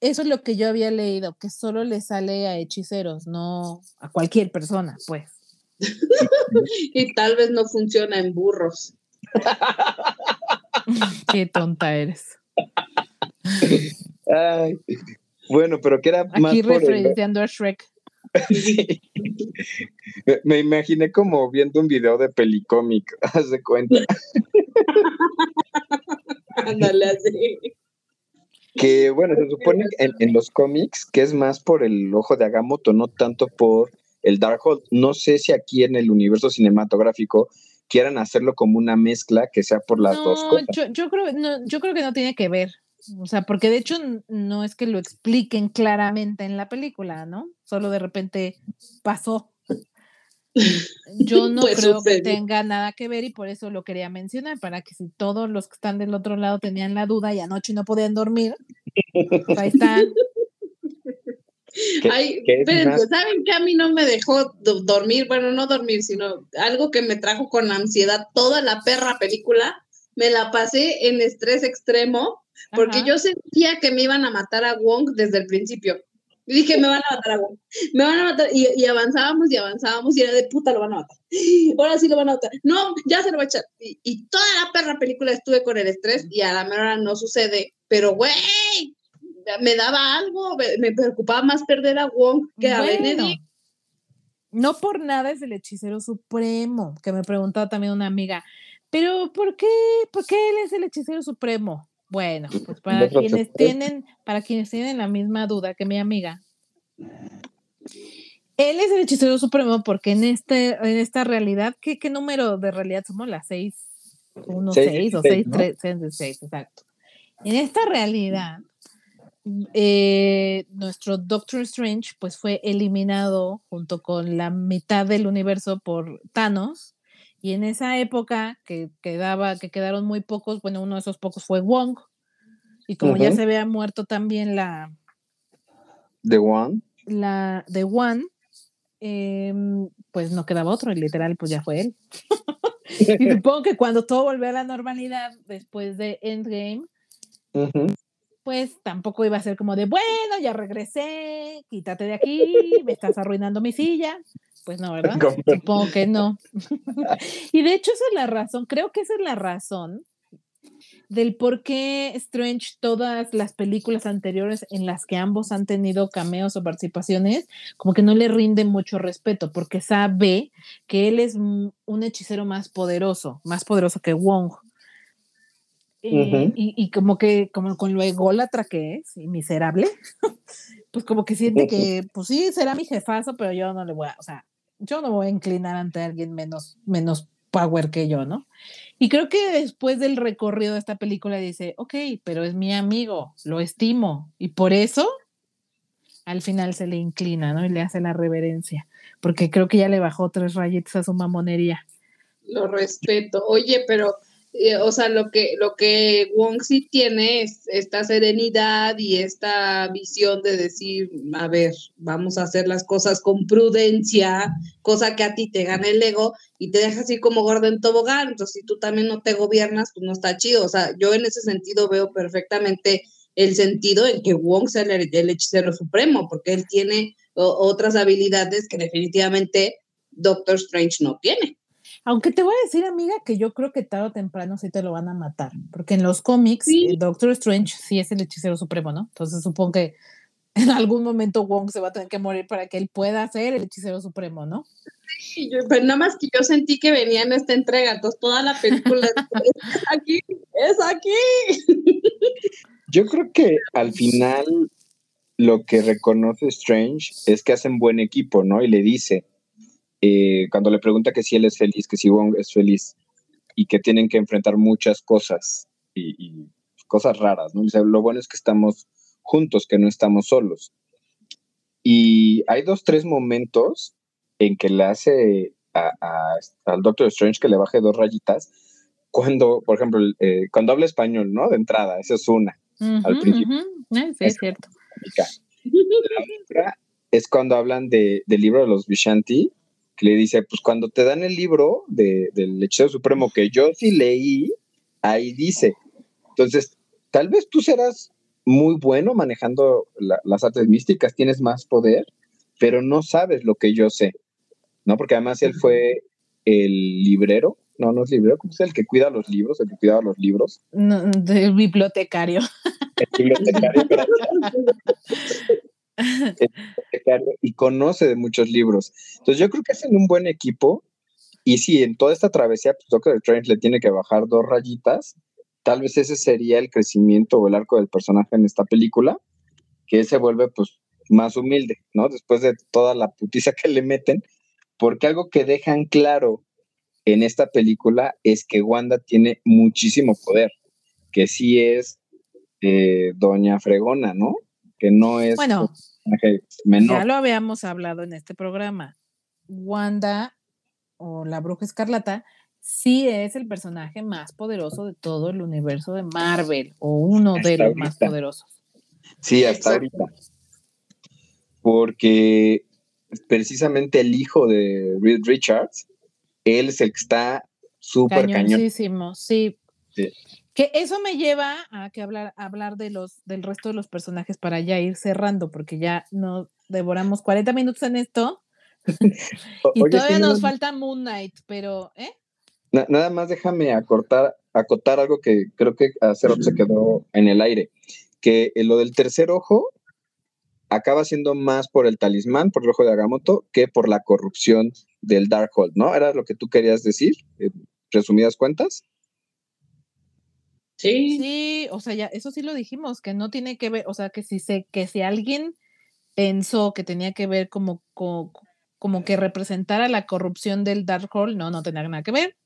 [SPEAKER 2] Eso es lo que yo había leído, que solo le sale a hechiceros, no a cualquier persona, pues.
[SPEAKER 4] y tal vez no funciona en burros.
[SPEAKER 2] Qué tonta eres.
[SPEAKER 3] Ay, bueno, pero que era
[SPEAKER 2] más. Aquí referenciando a Shrek.
[SPEAKER 3] Me imaginé como viendo un video de pelicómic, haz de cuenta.
[SPEAKER 4] Ándale así.
[SPEAKER 3] Que bueno, se supone en, en, los cómics que es más por el ojo de Agamotto, no tanto por el Darkhold. No sé si aquí en el universo cinematográfico quieran hacerlo como una mezcla que sea por las dos cosas.
[SPEAKER 2] Yo, yo, creo, no, yo creo que no tiene que ver. O sea, porque de hecho no es que lo expliquen claramente en la película, ¿no? Solo de repente pasó. Yo no creo que tenga nada que ver y por eso lo quería mencionar, para que si todos los que están del otro lado tenían la duda y anoche no podían dormir, pues ahí están.
[SPEAKER 4] Ay, pero ¿saben que a mí no me dejó dormir? Bueno, no dormir, sino algo que me trajo con ansiedad toda la perra película. Me la pasé en estrés extremo porque yo sentía que me iban a matar a Wong desde el principio. Y dije, me van a matar a Wong, me van a matar. Y, avanzábamos y avanzábamos y era de puta, lo van a matar. Ahora sí lo van a matar. No, ya se lo va a echar. Y, toda la perra película estuve con el estrés y a la mera hora no sucede. Pero, güey, me daba algo, me, preocupaba más perder a Wong que a Benedict.
[SPEAKER 2] No por nada es el hechicero supremo, que me preguntaba también una amiga, pero ¿por qué, por qué él es el hechicero supremo? Bueno, pues para quienes tienen, para quienes tienen la misma duda que mi amiga, él es el hechicero supremo porque en este, en esta realidad, ¿qué, qué número de realidad somos? Las seis, uno, seis, o seis, tres, seis, exacto. En esta realidad, eh, nuestro Doctor Strange pues fue eliminado junto con la mitad del universo por Thanos y en esa época que quedaba que quedaron muy pocos bueno uno de esos pocos fue Wong y como ya se había muerto también la
[SPEAKER 3] de One
[SPEAKER 2] la de One em, pues no quedaba otro y literal pues ya fue él. Y supongo que cuando todo volvió a la normalidad después de Endgame pues tampoco iba a ser como de, bueno, ya regresé, quítate de aquí, me estás arruinando mi silla. Pues no, ¿verdad? Supongo que no. y de hecho esa es la razón, creo que esa es la razón del por qué Strange, todas las películas anteriores en las que ambos han tenido cameos o participaciones, como que no le rinde mucho respeto, porque sabe que él es un hechicero más poderoso, más poderoso que Wong. Eh, y, como que, como con lo ególatra que es, y miserable, pues como que siente que, pues sí, será mi jefazo, pero yo no le voy a, o sea, yo no voy a inclinar ante alguien menos, menos power que yo, ¿no? Y creo que después del recorrido de esta película dice, ok, pero es mi amigo, lo estimo, y por eso al final se le inclina, ¿no? Y le hace la reverencia, porque creo que ya le bajó tres rayitas a su mamonería.
[SPEAKER 4] Lo respeto. Oye, pero eh, o sea, lo que, lo que Wong sí tiene es esta serenidad y esta visión de decir, a ver, vamos a hacer las cosas con prudencia, cosa que a ti te gana el ego y te deja así como gordo en tobogán, entonces si tú también no te gobiernas, pues no está chido, o sea, yo en ese sentido veo perfectamente el sentido en que Wong sea el, el hechicero supremo, porque él tiene otras habilidades que definitivamente Doctor Strange no tiene.
[SPEAKER 2] Aunque te voy a decir, amiga, que yo creo que tarde o temprano sí te lo van a matar, porque en los cómics Doctor Strange sí es el hechicero supremo, ¿no? Entonces supongo que en algún momento Wong se va a tener que morir para que él pueda ser el hechicero supremo, ¿no?
[SPEAKER 4] Sí, pero nada más que yo sentí que venía en esta entrega, entonces toda la película es aquí, es aquí.
[SPEAKER 3] Yo creo que al final lo que reconoce Strange es que hacen buen equipo, ¿no? Y le dice, eh, cuando le pregunta que si él es feliz, que si Wong es feliz y que tienen que enfrentar muchas cosas y, cosas raras, ¿no? lo bueno es que estamos juntos, que no estamos solos. Y hay dos, tres momentos en que le hace al Doctor Strange que le baje dos rayitas. Cuando, por ejemplo, eh, cuando habla español, ¿no? De entrada, esa es una, al principio.
[SPEAKER 2] Eh, sí, es, cierto.
[SPEAKER 3] La otra es cuando hablan de, del libro de los Vishanti, que le dice, pues cuando te dan el libro de, del hechicero supremo que yo sí leí, ahí dice. Entonces, tal vez tú serás muy bueno manejando las artes místicas, tienes más poder, pero no sabes lo que yo sé, ¿no? Porque además él fue el librero, no, no es librero, ¿cómo es el que cuida los libros, el que cuidaba los libros?
[SPEAKER 2] No, el bibliotecario. El bibliotecario.
[SPEAKER 3] y conoce de muchos libros. Entonces yo creo que hacen un buen equipo y si en toda esta travesía pues, Doctor Strange le tiene que bajar dos rayitas, tal vez ese sería el crecimiento o el arco del personaje en esta película, que se vuelve pues más humilde, ¿no? Después de toda la putiza que le meten, porque algo que dejan claro en esta película es que Wanda tiene muchísimo poder, que sí es eh, Doña Fregona, ¿no? Que no es
[SPEAKER 2] bueno, menor. Ya lo habíamos hablado en este programa. Wanda o la Bruja Escarlata sí es el personaje más poderoso de todo el universo de Marvel o uno de los más poderosos.
[SPEAKER 3] Sí, hasta ahorita. Porque precisamente el hijo de Reed Richards, él es el que está súper cañón.
[SPEAKER 2] Sí. sí. Que eso me lleva a que hablar, hablar de los, del resto de los personajes para ya ir cerrando, porque ya nos devoramos 40 minutos en esto. y todavía nos falta Moon Knight, pero, ¿eh?
[SPEAKER 3] nada más déjame acortar, acotar algo que creo que a Cero se quedó en el aire. que lo del tercer ojo acaba siendo más por el talismán, por el ojo de Agamotto, que por la corrupción del Darkhold, ¿no? ¿Era lo que tú querías decir? resumidas cuentas.
[SPEAKER 2] Sí. Sí, o sea, ya, eso sí lo dijimos, que no tiene que ver, o sea, que si se, que si alguien pensó que tenía que ver como, como, como que representara la corrupción del Darkhold, no, no tenía nada que ver.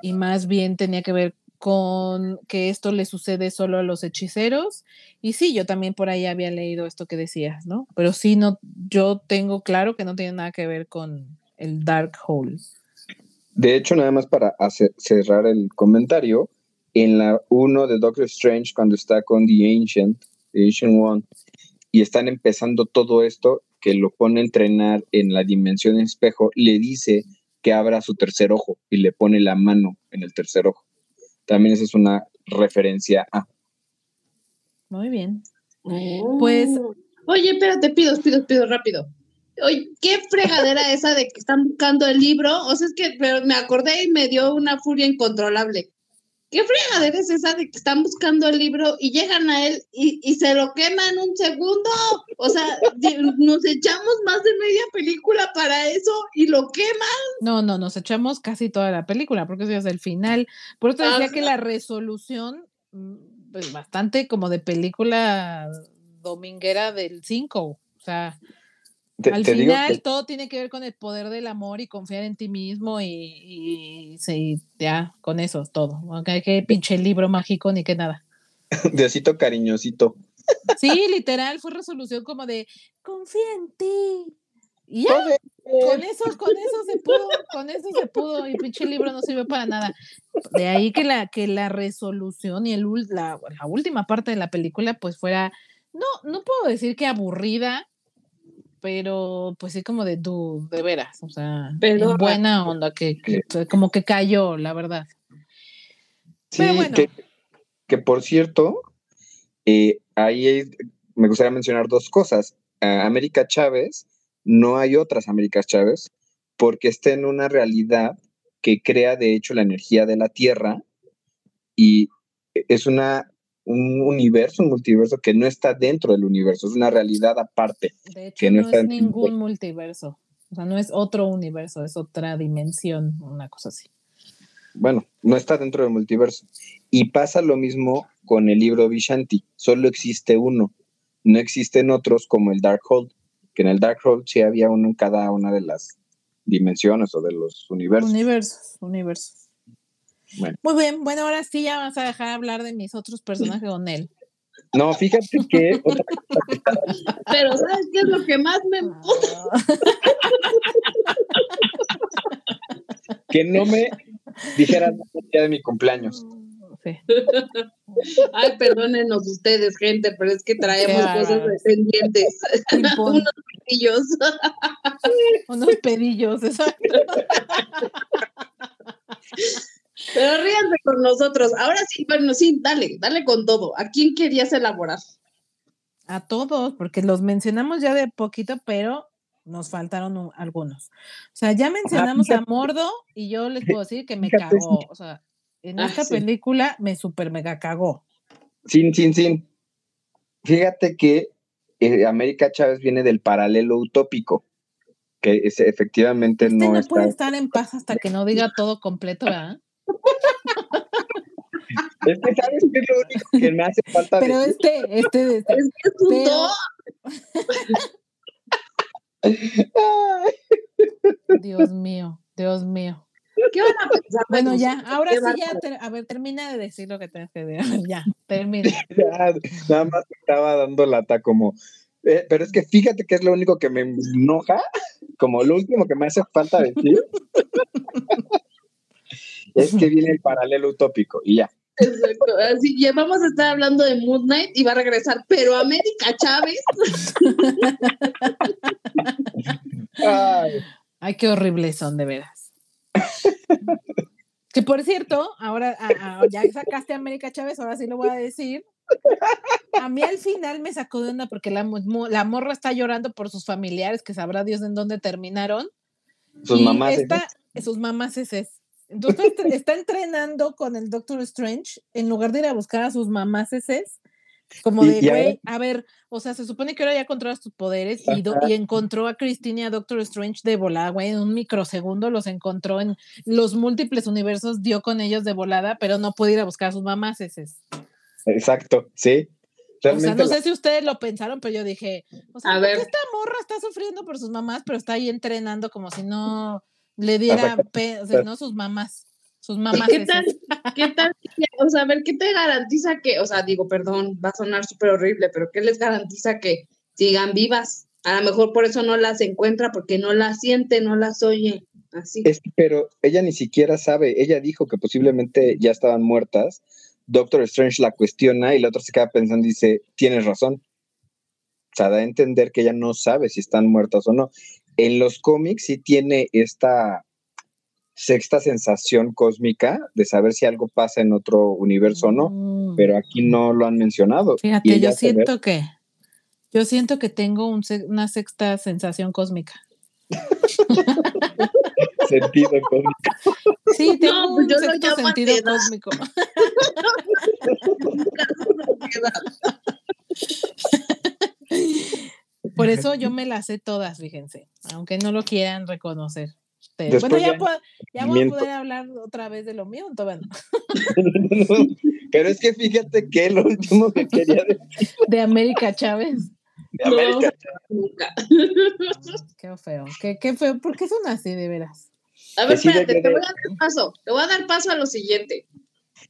[SPEAKER 2] Y más bien tenía que ver con que esto le sucede solo a los hechiceros. Y sí, yo también por ahí había leído esto que decías, ¿no? Pero sí, no, yo tengo claro que no tiene nada que ver con el Dark Hole.
[SPEAKER 3] De hecho, nada más para cerrar el comentario, en la 1 de Doctor Strange, cuando está con The Ancient, The Ancient One, y están empezando todo esto, que lo pone a entrenar en la dimensión espejo, le dice que abra su tercer ojo y le pone la mano en el tercer ojo. También esa es una referencia a.
[SPEAKER 2] Muy bien. Pues.
[SPEAKER 4] Oh. Oye, espérate, pido, pido, pido rápido. Oye, qué fregadera esa de que están buscando el libro. O sea, es que me acordé y me dio una furia incontrolable. ¿Qué fregadera es esa de que están buscando el libro y llegan a él y, y se lo queman un segundo? O sea, nos echamos más de media película para eso y lo queman.
[SPEAKER 2] No, no, nos echamos casi toda la película porque eso es el final. Por eso decía que la resolución, mm, pues bastante como de película dominguera del 5. O sea, al final todo tiene que ver con el poder del amor y confiar en ti mismo y, y, ya, con eso es todo. Okay, qué pinche libro mágico ni qué nada.
[SPEAKER 3] Diosito cariñosito.
[SPEAKER 2] Sí, literal, fue resolución como de confía en ti. Y ya, con eso, con eso se pudo, con eso se pudo, y pinche libro no sirve para nada. De ahí que la, que la resolución y el, la, la última parte de la película, pues fuera, no, no puedo decir que aburrida, pero pues sí como de du, de veras, o sea, pero, buena onda, que, como que cayó, la verdad.
[SPEAKER 3] Sí, que, por cierto, eh, ahí me gustaría mencionar dos cosas. América Chávez, no hay otras Américas Chávez, porque está en una realidad que crea de hecho la energía de la Tierra y es una un universo, un multiverso que no está dentro del universo, es una realidad aparte.
[SPEAKER 2] De hecho, que no, es ningún multiverso, o sea, no es otro universo, es otra dimensión, una cosa así.
[SPEAKER 3] Bueno, no está dentro del multiverso. Y pasa lo mismo con el libro Vishanti, solo existe uno, no existen otros como el Darkhold, que en el Darkhold sí había uno en cada una de las dimensiones o de los universos.
[SPEAKER 2] Universos, universos. Muy bien, bueno, ahora sí ya vas a dejar hablar de mis otros personajes con él.
[SPEAKER 3] No, fíjate que.
[SPEAKER 4] Pero ¿sabes qué es lo que más me
[SPEAKER 3] que no me dijeran el día de mi cumpleaños.
[SPEAKER 4] Ay, perdónenos ustedes, gente, pero es que traemos cosas descendientes. Unos pedillos.
[SPEAKER 2] Unos pedillos, exacto.
[SPEAKER 4] Pero ríanse con nosotros. Ahora sí, bueno, sí, dale, dale con todo. ¿A quién querías elaborar?
[SPEAKER 2] A todos, porque los mencionamos ya de poquito, pero nos faltaron algunos. O sea, ya mencionamos a Mordo y yo les puedo decir que me cagó. O sea, en ah, esta película me super mega cagó.
[SPEAKER 3] Sin, sin, sin. Fíjate que eh, América Chávez viene del paralelo utópico, que es, efectivamente
[SPEAKER 2] este
[SPEAKER 3] no,
[SPEAKER 2] no puede estar en paz hasta que no diga todo completo, ¿verdad?
[SPEAKER 3] Es que sabes que es lo único que me hace falta.
[SPEAKER 2] Pero este, este, este. Es que es un Dios mío, Dios mío.
[SPEAKER 4] ¿Qué van a pensar?
[SPEAKER 2] Bueno, ya, ahora sí ya, a ver, termina de decir lo que tienes que decir. Ya, termina.
[SPEAKER 3] Ya, nada más estaba dando lata como, eh, pero es que fíjate que es lo único que me enoja, como lo último que me hace falta decir es que viene el paralelo utópico y ya.
[SPEAKER 4] Exacto, así ya vamos a estar hablando de Moon Knight y va a regresar, pero América Chávez.
[SPEAKER 2] Ay. qué horribles son, de veras. que por cierto, ahora ya sacaste a América Chávez, ahora sí lo voy a decir. A mí al final me sacó de onda porque la, la morra está llorando por sus familiares, que sabrá Dios en dónde terminaron.
[SPEAKER 3] Sus mamás.
[SPEAKER 2] sus mamás es entonces está entrenando con el Doctor Strange en lugar de ir a buscar a sus mamás ese Como de, güey, a ver, o sea, se supone que ahora ya controlas tus poderes y, y encontró a Christine y a Doctor Strange de volada, güey, en un microsegundo los encontró en los múltiples universos, dio con ellos de volada, pero no puede ir a buscar a sus mamás, ese es.
[SPEAKER 3] Exacto, sí.
[SPEAKER 2] o sea, no sé si ustedes lo pensaron, pero yo dije, o sea, a ver. esta morra está sufriendo por sus mamás, pero está ahí entrenando como si no le diera, o sea, no sus mamás. Sus mamás.
[SPEAKER 4] ¿Qué tal, ¿Qué tal? O sea, a ver, ¿qué te garantiza que, o sea, digo, perdón, va a sonar súper horrible, pero ¿qué les garantiza que sigan vivas? A lo mejor por eso no las encuentra, porque no las siente, no las oye. Así.
[SPEAKER 3] Es, pero ella ni siquiera sabe, ella dijo que posiblemente ya estaban muertas. Doctor Strange la cuestiona y la otra se queda pensando y dice, tienes razón. O sea, da a entender que ella no sabe si están muertas o no. En los cómics sí tiene esta sexta sensación cósmica de saber si algo pasa en otro universo o no, mm. pero aquí no lo han mencionado.
[SPEAKER 2] Fíjate, yo siento que yo siento que tengo una sexta sensación cósmica.
[SPEAKER 3] sentido cósmico.
[SPEAKER 2] Sí, tengo pues un sexto sentido cósmico. Por eso yo me las sé todas, fíjense, aunque no lo quieran reconocer bueno, ya, ya, voy a poder hablar otra vez de lo mío, todavía
[SPEAKER 3] Pero es que fíjate que lo último que quería decir.
[SPEAKER 2] De América Chávez.
[SPEAKER 3] De América
[SPEAKER 2] Chávez. Qué feo, qué, qué feo. ¿Por qué son así, de veras?
[SPEAKER 4] A ver, espérate, te voy a dar paso. Te voy a dar paso a lo siguiente.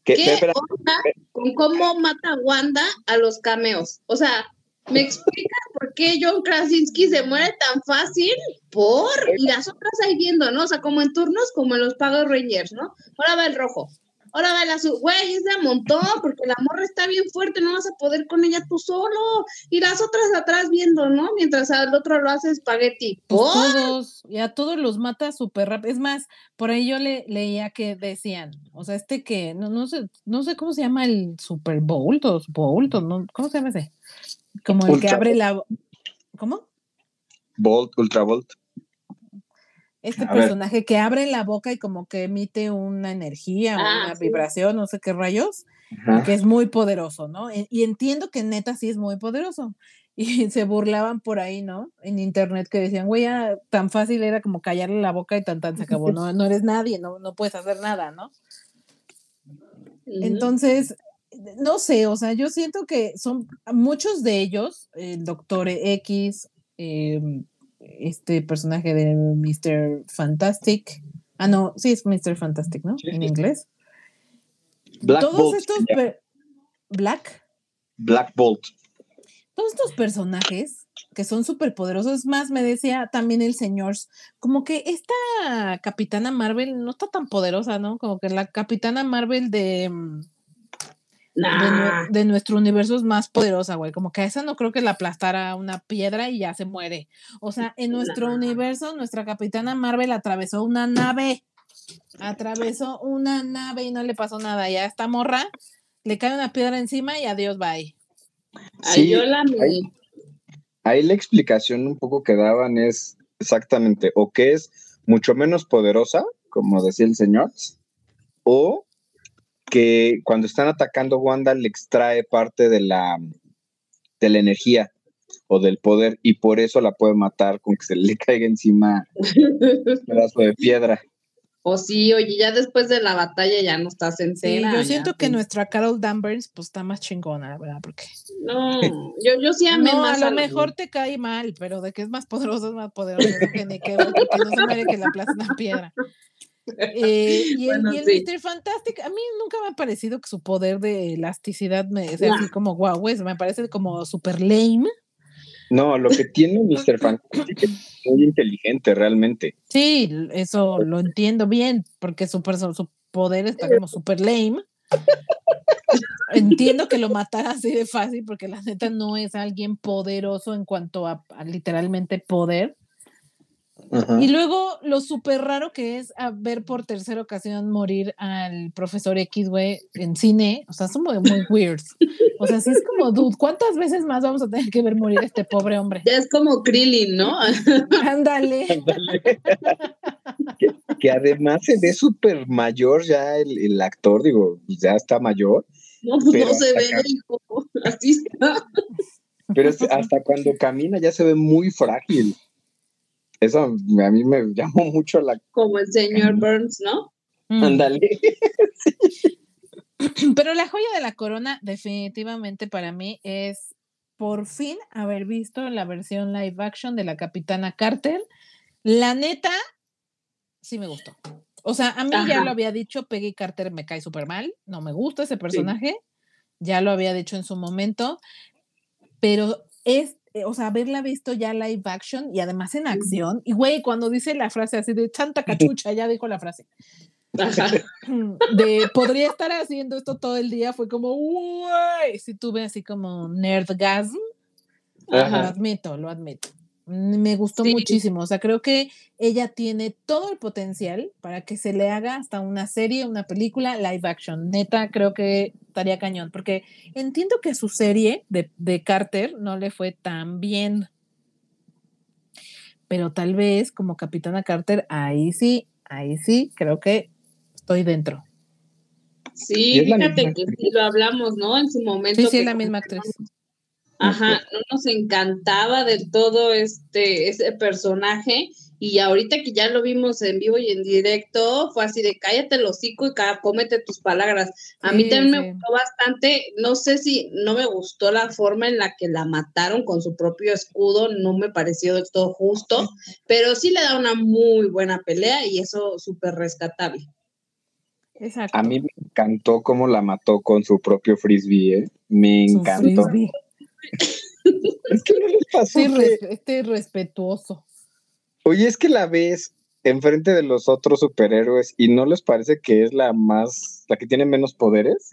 [SPEAKER 4] ¿Qué, ¿Qué onda con cómo mata Wanda a los cameos? O sea, ¿Me explicas por qué John Krasinski se muere tan fácil? Por. Y las otras ahí viendo, ¿no? O sea, como en turnos, como en los Pagos Rangers, ¿no? Ahora va el rojo. Ahora va el azul. Güey, es de montón, porque la morra está bien fuerte, no vas a poder con ella tú solo. Y las otras atrás viendo, ¿no? Mientras al otro lo hace espagueti.
[SPEAKER 2] Pues todos, y a todos los mata súper rápido. Es más, por ahí yo le leía que decían, o sea, este que, no, no sé, no sé cómo se llama el Super Bowl, o Bowl, ¿no? ¿cómo se llama ese? Como el que abre la. ¿Cómo?
[SPEAKER 3] Bolt, Ultra Bolt.
[SPEAKER 2] Este personaje que abre la boca y como que emite una energía, ah, una vibración, no sé qué rayos, que es muy poderoso, ¿no? Y entiendo que neta sí es muy poderoso. Y se burlaban por ahí, ¿no? En internet que decían, güey, tan fácil era como callarle la boca y tan tan se acabó, no, no eres nadie, no, no puedes hacer nada, ¿no? Entonces, no sé, o sea, yo siento que son muchos de ellos, el Doctor X, em, este personaje de Mr. Fantastic, ah, no, sí es Mr. Fantastic, ¿no? En inglés.
[SPEAKER 3] Black Todos Bolt,
[SPEAKER 2] estos, Black.
[SPEAKER 3] Black Bolt.
[SPEAKER 2] Todos estos personajes que son súper poderosos, más me decía también el señor, como que esta capitana Marvel no está tan poderosa, ¿no? Como que la capitana Marvel de de, nuestro universo es más poderosa, güey. Como que a esa no creo que la aplastara una piedra y ya se muere. O sea, en nuestro universo, nuestra capitana Marvel atravesó una nave. Atravesó una nave y no le pasó nada. Ya esta morra le cae una piedra encima y adiós, bye.
[SPEAKER 3] Sí, ahí, ahí la explicación un poco que daban es exactamente o que es mucho menos poderosa, como decía el señor, o que cuando están atacando Wanda le extrae parte de la, de la energía o del poder y por eso la puede matar con que se le caiga encima un pedazo de piedra.
[SPEAKER 4] O sí, oye, ya después de la batalla ya no estás en cena.
[SPEAKER 2] yo siento que nuestra Carol Danvers pues está más chingona, ¿verdad? Porque
[SPEAKER 4] no, yo, yo sí amé
[SPEAKER 2] no, a lo mejor te cae mal, pero de que es más poderoso es más poderoso que ni que, porque no se muere que la aplaste una piedra. Eh, y, el, Mr. Fantastic, a mí nunca me ha parecido que su poder de elasticidad me sea así como guau, me parece como super lame.
[SPEAKER 3] No, lo que tiene Mr. Fantastic es muy inteligente realmente.
[SPEAKER 2] Sí, eso lo entiendo bien, porque su, su poder está como super lame. Entiendo que lo matara así de fácil, porque la neta no es alguien poderoso en cuanto a literalmente poder. Y luego lo súper raro que es a ver por tercera ocasión morir al profesor X, güey, en cine. O sea, son muy, muy weird. O sea, sí es como, dude, ¿cuántas veces más vamos a tener que ver morir a este pobre hombre?
[SPEAKER 4] Ya es como Krillin, ¿no?
[SPEAKER 2] Ándale.
[SPEAKER 3] que, además se ve súper mayor ya el, actor, digo, ya está mayor.
[SPEAKER 4] No, pues no se ve, hijo. Así está.
[SPEAKER 3] Pero hasta cuando camina ya se ve muy frágil. Eso a mí me llamó mucho la...
[SPEAKER 4] Como el señor Burns, ¿no?
[SPEAKER 2] Mm.
[SPEAKER 3] Ándale.
[SPEAKER 2] Pero la joya de la corona, definitivamente para mí, es por fin haber visto la versión live action de la Capitana Carter. La neta, sí me gustó. O sea, a mí ya lo había dicho, Peggy Carter me cae súper mal, no me gusta ese personaje, ya lo había dicho en su momento, pero es, eh, o sea, haberla visto ya live action y además en acción, y güey, cuando dice la frase así de chanta cachucha, ya dijo la frase.
[SPEAKER 4] Ajá.
[SPEAKER 2] de podría estar haciendo esto todo el día fue como uy si tuve así como nerdgasm. Lo
[SPEAKER 4] Ajá.
[SPEAKER 2] admito lo admito me gustó
[SPEAKER 4] Sí.
[SPEAKER 2] muchísimo o sea creo que ella tiene todo el potencial para que se le haga hasta una serie una película live action neta creo que estaría cañón porque entiendo que su serie de, de Carter no le fue tan bien pero tal vez como Capitana Carter ahí sí ahí sí creo que estoy dentro
[SPEAKER 4] Sí, fíjate que
[SPEAKER 3] actriz.
[SPEAKER 4] sí lo hablamos, ¿no? En su momento.
[SPEAKER 2] Sí, sí, es la misma actriz.
[SPEAKER 4] Ajá, no nos encantaba del todo este ese personaje y ahorita que ya lo vimos en vivo y en directo fue así de cállate el hocico y cómete tus palabras. A mí
[SPEAKER 2] Sí,
[SPEAKER 4] también
[SPEAKER 2] sí.
[SPEAKER 4] me gustó bastante, no sé si no me gustó la forma en la que la mataron con su propio escudo, no me pareció del todo justo, pero sí le da una muy buena pelea y eso súper rescatable.
[SPEAKER 2] Exacto.
[SPEAKER 3] A mí me encantó cómo la mató con su propio frisbee, ¿eh? Me
[SPEAKER 2] Su
[SPEAKER 3] encantó.
[SPEAKER 2] frisbee.
[SPEAKER 3] Es que no les pasó que-
[SPEAKER 2] res- este respetuoso.
[SPEAKER 3] Oye, es que la ves enfrente de los otros superhéroes y no les parece que es la más, la que tiene menos poderes.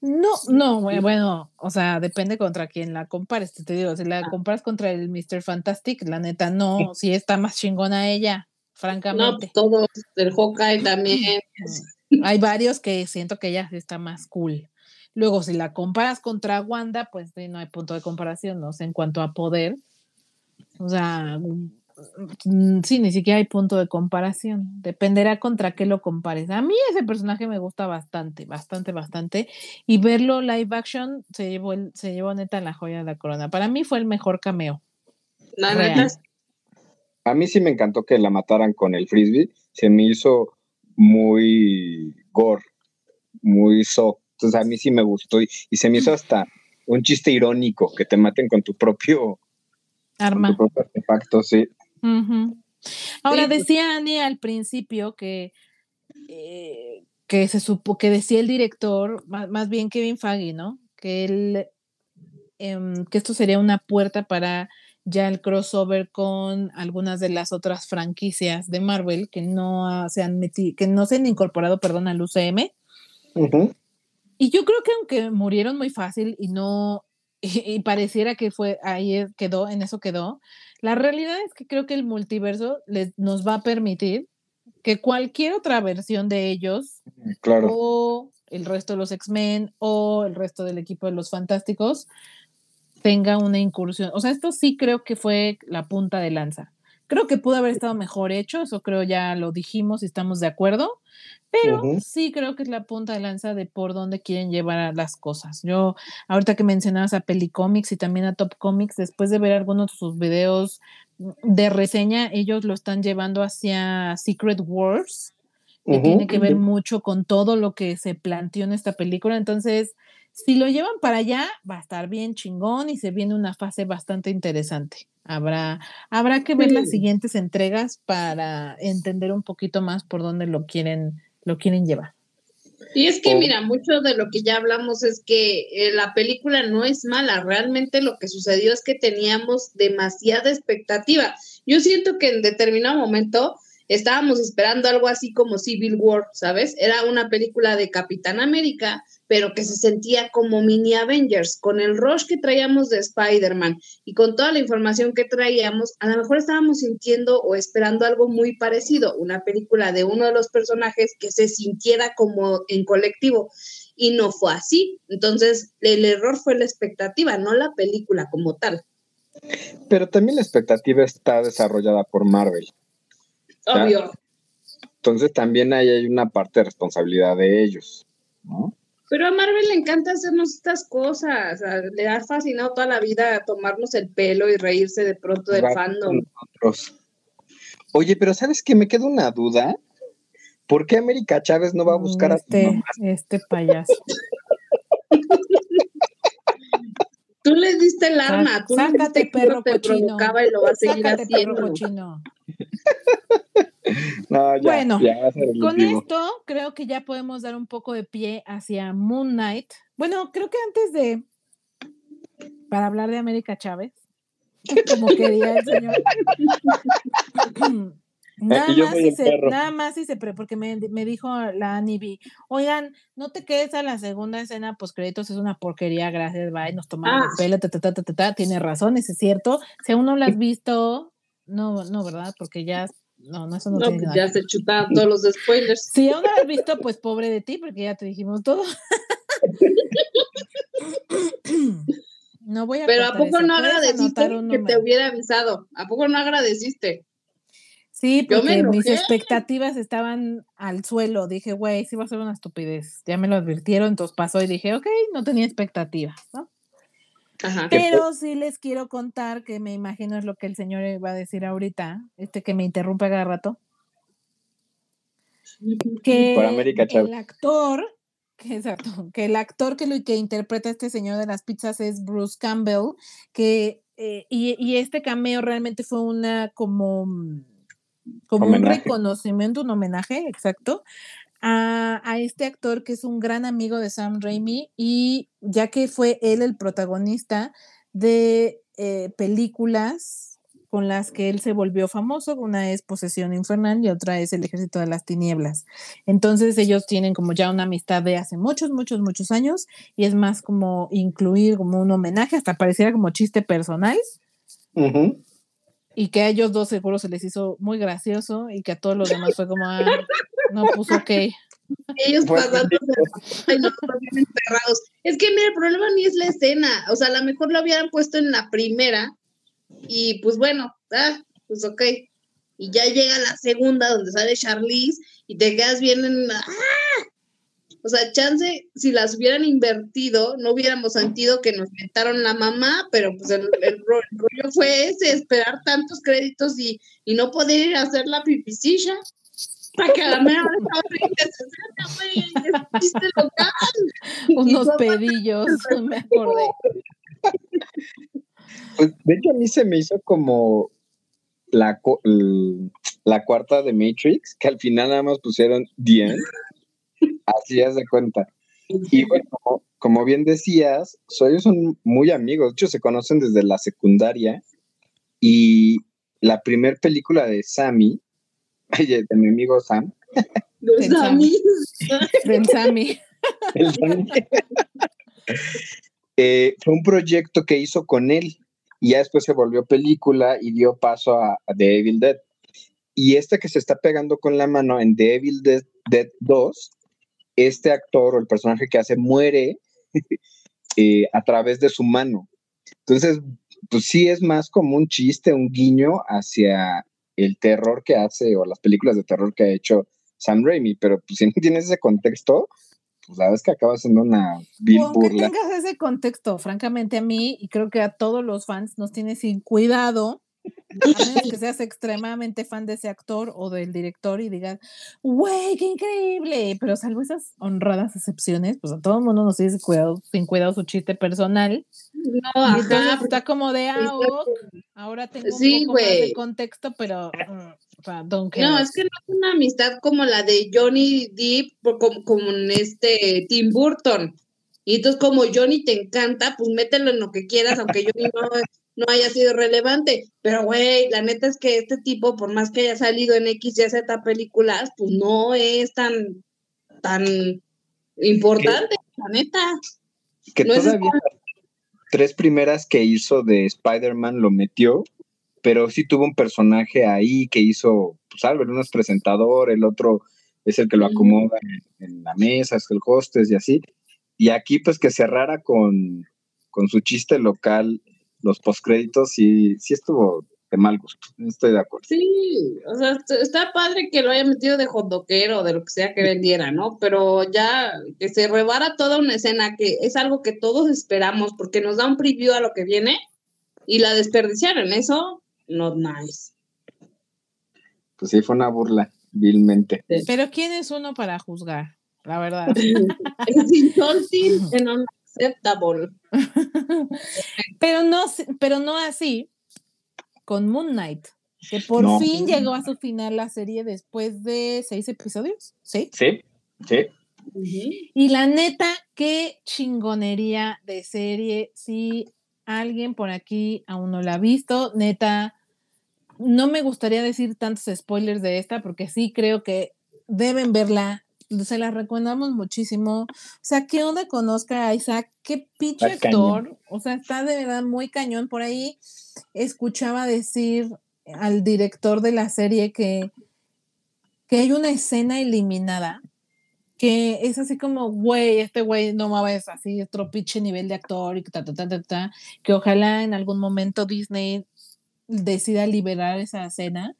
[SPEAKER 2] No, no, bueno, o sea, depende contra quién la compares. Te, digo, si la comparas contra el Mr. Fantastic, la neta no, sí está más chingona ella,
[SPEAKER 4] No,
[SPEAKER 2] francamente.
[SPEAKER 4] todos, el Hawkeye también.
[SPEAKER 2] Hay varios que siento que ella está más cool. Luego, si la comparas contra Wanda, pues sí, no hay punto de comparación, no sé, en cuanto a poder. O sea, mm, sí, ni siquiera hay punto de comparación. Dependerá contra qué lo compares. A mí ese personaje me gusta bastante, bastante, bastante. Y verlo live action se llevó, el- se llevó neta la joya de la corona. Para mí fue el mejor cameo.
[SPEAKER 4] La neta,
[SPEAKER 3] A mí sí me encantó que la mataran con el frisbee. Se me hizo muy gore, muy so. Entonces a mí sí me gustó y, y se me hizo hasta un chiste irónico que te maten con tu propio, con
[SPEAKER 2] Arma.
[SPEAKER 3] tu propio artefacto, sí.
[SPEAKER 2] Ahora
[SPEAKER 4] Sí, pues-
[SPEAKER 2] decía Annie al principio que, eh, que se supo que decía el director, más, más bien Kevin Feige, ¿no? Que él em, que esto sería una puerta para ya el crossover con algunas de las otras franquicias de Marvel que no se han metido, que no se han incorporado, perdón, al UCM.
[SPEAKER 3] Ujú.
[SPEAKER 2] Y yo creo que aunque murieron muy fácil y no, y, y pareciera que fue, ahí quedó, en eso quedó, la realidad es que creo que el multiverso les, nos va a permitir que cualquier otra versión de ellos,
[SPEAKER 3] Claro.
[SPEAKER 2] o el resto de los X-Men, o el resto del equipo de los Fantásticos, tenga una incursión. O sea, esto sí creo que fue la punta de lanza. Creo que pudo haber estado mejor hecho, eso creo ya lo dijimos y estamos de acuerdo, pero sí creo que es la punta de lanza de por dónde quieren llevar las cosas. Yo, ahorita que mencionabas a Pelicomics y también a Top Comics, después de ver algunos de sus videos de reseña, ellos lo están llevando hacia Secret Wars, que tiene que ver mucho con todo lo que se planteó en esta película. Entonces, si lo llevan para allá, va a estar bien chingón y se viene una fase bastante interesante. Habrá, habrá que ver las
[SPEAKER 4] Sí.
[SPEAKER 2] siguientes entregas para entender un poquito más por dónde lo quieren, lo quieren llevar.
[SPEAKER 4] Y es que,
[SPEAKER 3] Oh.
[SPEAKER 4] mira, mucho de lo que ya hablamos es que eh, la película no es mala, realmente lo que sucedió es que teníamos demasiada expectativa. Yo siento que en determinado momento estábamos esperando algo así como Civil War, ¿sabes? Era una película de Capitán América, pero que se sentía como mini Avengers, con el rush que traíamos de Spider-Man y con toda la información que traíamos, a lo mejor estábamos sintiendo o esperando algo muy parecido, una película de uno de los personajes que se sintiera como en colectivo y no fue así. Entonces, el error fue la expectativa, no la película como tal.
[SPEAKER 3] Pero también la expectativa está desarrollada por Marvel.
[SPEAKER 4] Obvio.
[SPEAKER 3] Entonces también ahí hay una parte de responsabilidad de ellos, ¿no?
[SPEAKER 4] Pero a Marvel le encanta hacernos estas cosas. Le ha fascinado toda la vida tomarnos el pelo y reírse de pronto del fandom.
[SPEAKER 3] Oye, pero ¿sabes qué? Me queda una duda. ¿Por qué América Chávez no va a buscar a
[SPEAKER 2] este, Este payaso.
[SPEAKER 4] Tú le diste el arma, tú
[SPEAKER 2] sácate
[SPEAKER 4] le
[SPEAKER 2] perro te cochino.
[SPEAKER 4] y lo va a seguir sácate haciendo.
[SPEAKER 2] perro cochino.
[SPEAKER 3] no, ya,
[SPEAKER 2] bueno,
[SPEAKER 3] ya
[SPEAKER 2] con esto creo que ya podemos dar un poco de pie hacia Moon Knight. Bueno, creo que antes de para hablar de América Chávez, como quería el señor. Nada más, si se, nada más si se, porque me, me dijo la Anibi, oigan, no te quedes a la segunda escena, pues créditos es una porquería, gracias, bye, nos tomamos el ah. pelo, ta, ta, ta, ta, tiene razón, es cierto. Si aún no lo has visto, no, no, ¿verdad? Porque ya, no, no, eso no, tiene
[SPEAKER 4] pues Ya se chutan todos los spoilers.
[SPEAKER 2] Si aún no lo has visto, pues pobre de ti, porque ya te dijimos todo. no voy a
[SPEAKER 4] Pero ¿a poco no agradeciste que te hubiera avisado? ¿A poco no agradeciste?
[SPEAKER 2] Sí, porque mis expectativas estaban al suelo. Dije, güey, sí va a ser una estupidez. Ya me lo advirtieron, entonces pasó y dije, ok, no tenía expectativas, ¿no? Ajá. Pero sí les quiero contar que me imagino es lo que el señor va a decir ahorita, este que me interrumpe cada rato. Que el actor, que, exacto, que el actor que lo que interpreta a este señor de las pizzas es Bruce Campbell, que eh, y, y este cameo realmente fue una como como un reconocimiento, un homenaje, exacto, a, este actor que es un gran amigo de Sam Raimi y ya que fue él el protagonista de eh, películas con las que él se volvió famoso, una es Posesión Infernal y otra es El Ejército de las Tinieblas. Entonces ellos tienen como ya una amistad de hace muchos, muchos, muchos años y es más como incluir como un homenaje, hasta pareciera como chiste personal y que a ellos dos seguro se les hizo muy gracioso y que a todos los demás fue como, ah, no, puso ok.
[SPEAKER 4] Ellos pasando ay, no, bien enterrados. Es que, mira, el problema ni es la escena, o sea, a lo mejor lo hubieran puesto en la primera y pues bueno, ah, pues ok. Y ya llega la segunda donde sale Charlize y te quedas bien en, ¡ah! O sea, chance, si las hubieran invertido, no hubiéramos sentido que nos metaron la mamá, pero pues el, rollo fue ese, esperar tantos créditos y, y no poder ir a hacer la pipicilla para que a la mera
[SPEAKER 2] local. Unos pedillos, me acordé.
[SPEAKER 3] Pues, de hecho, a mí se me hizo como la, la cuarta de Matrix, que al final nada más pusieron The Así es de cuenta. Y bueno, como, bien decías, ellos son muy amigos, de hecho se conocen desde la secundaria y la primera película de Sammy, de mi amigo Sam.
[SPEAKER 4] De Sammy.
[SPEAKER 2] Del Sammy.
[SPEAKER 3] Eh, fue un proyecto que hizo con él y ya después se volvió película y dio paso a, The Evil Dead. Y este que se está pegando con la mano en The Evil Dead, Dead 2 este actor o el personaje que hace muere eh, a través de su mano. Entonces, pues sí es más como un chiste, un guiño hacia el terror que hace o las películas de terror que ha hecho Sam Raimi, pero pues si no tienes ese contexto, pues la verdad es que acaba siendo una vil burla.
[SPEAKER 2] tengas ese contexto, francamente a mí y creo que a todos los fans nos tiene sin cuidado a menos que seas extremadamente fan de ese actor o del director y digas, güey, qué increíble. Pero salvo esas honradas excepciones, pues a todo el mundo nos dice cuidado, sin cuidado su chiste personal. No, entonces está como de ah, ahora tengo un poco más de contexto, pero
[SPEAKER 4] mm, No, es que no es una amistad como la de Johnny Depp con, con este Tim Burton. Y entonces como Johnny te encanta, pues mételo en lo que quieras, aunque Johnny no no haya sido relevante. Pero, güey, la neta es que este tipo, por más que haya salido en X, Y, Z películas, pues no es tan, tan importante, la neta.
[SPEAKER 3] Que todavía tres primeras que hizo de Spider-Man lo metió, pero sí tuvo un personaje ahí que hizo, pues Albert, uno es presentador, el otro es el que lo acomoda en, la mesa, es el hostess y así. Y aquí, pues que cerrara con, con su chiste local los postcréditos sí, sí estuvo de mal gusto. Estoy de acuerdo.
[SPEAKER 4] Sí, o sea, está padre que lo haya metido de hotdoquero o de lo que sea que vendiera, ¿no? Pero ya que se rebara toda una escena que es algo que todos esperamos porque nos da un preview a lo que viene y la desperdiciaron. Eso, not nice.
[SPEAKER 3] Pues sí, fue una burla, vilmente.
[SPEAKER 2] Pero ¿quién es uno para juzgar? La verdad.
[SPEAKER 4] es insulting and unacceptable.
[SPEAKER 2] pero no, pero no así con Moon Knight, que por fin llegó a su final la serie después de seis episodios, ¿sí?
[SPEAKER 3] Sí, sí.
[SPEAKER 2] Y la neta, qué chingonería de serie. Si alguien por aquí aún no la ha visto, neta, no me gustaría decir tantos spoilers de esta, porque sí creo que deben verla. Se la recomendamos muchísimo. O sea, ¿qué onda con Oscar Isaac? Qué pinche actor. O sea, está de verdad muy cañón. Por ahí escuchaba decir al director de la serie que, que hay una escena eliminada que es así como, güey, este güey no mames así, otro pinche nivel de actor y ta, ta, ta, ta, ta, que ojalá en algún momento Disney decida liberar esa escena,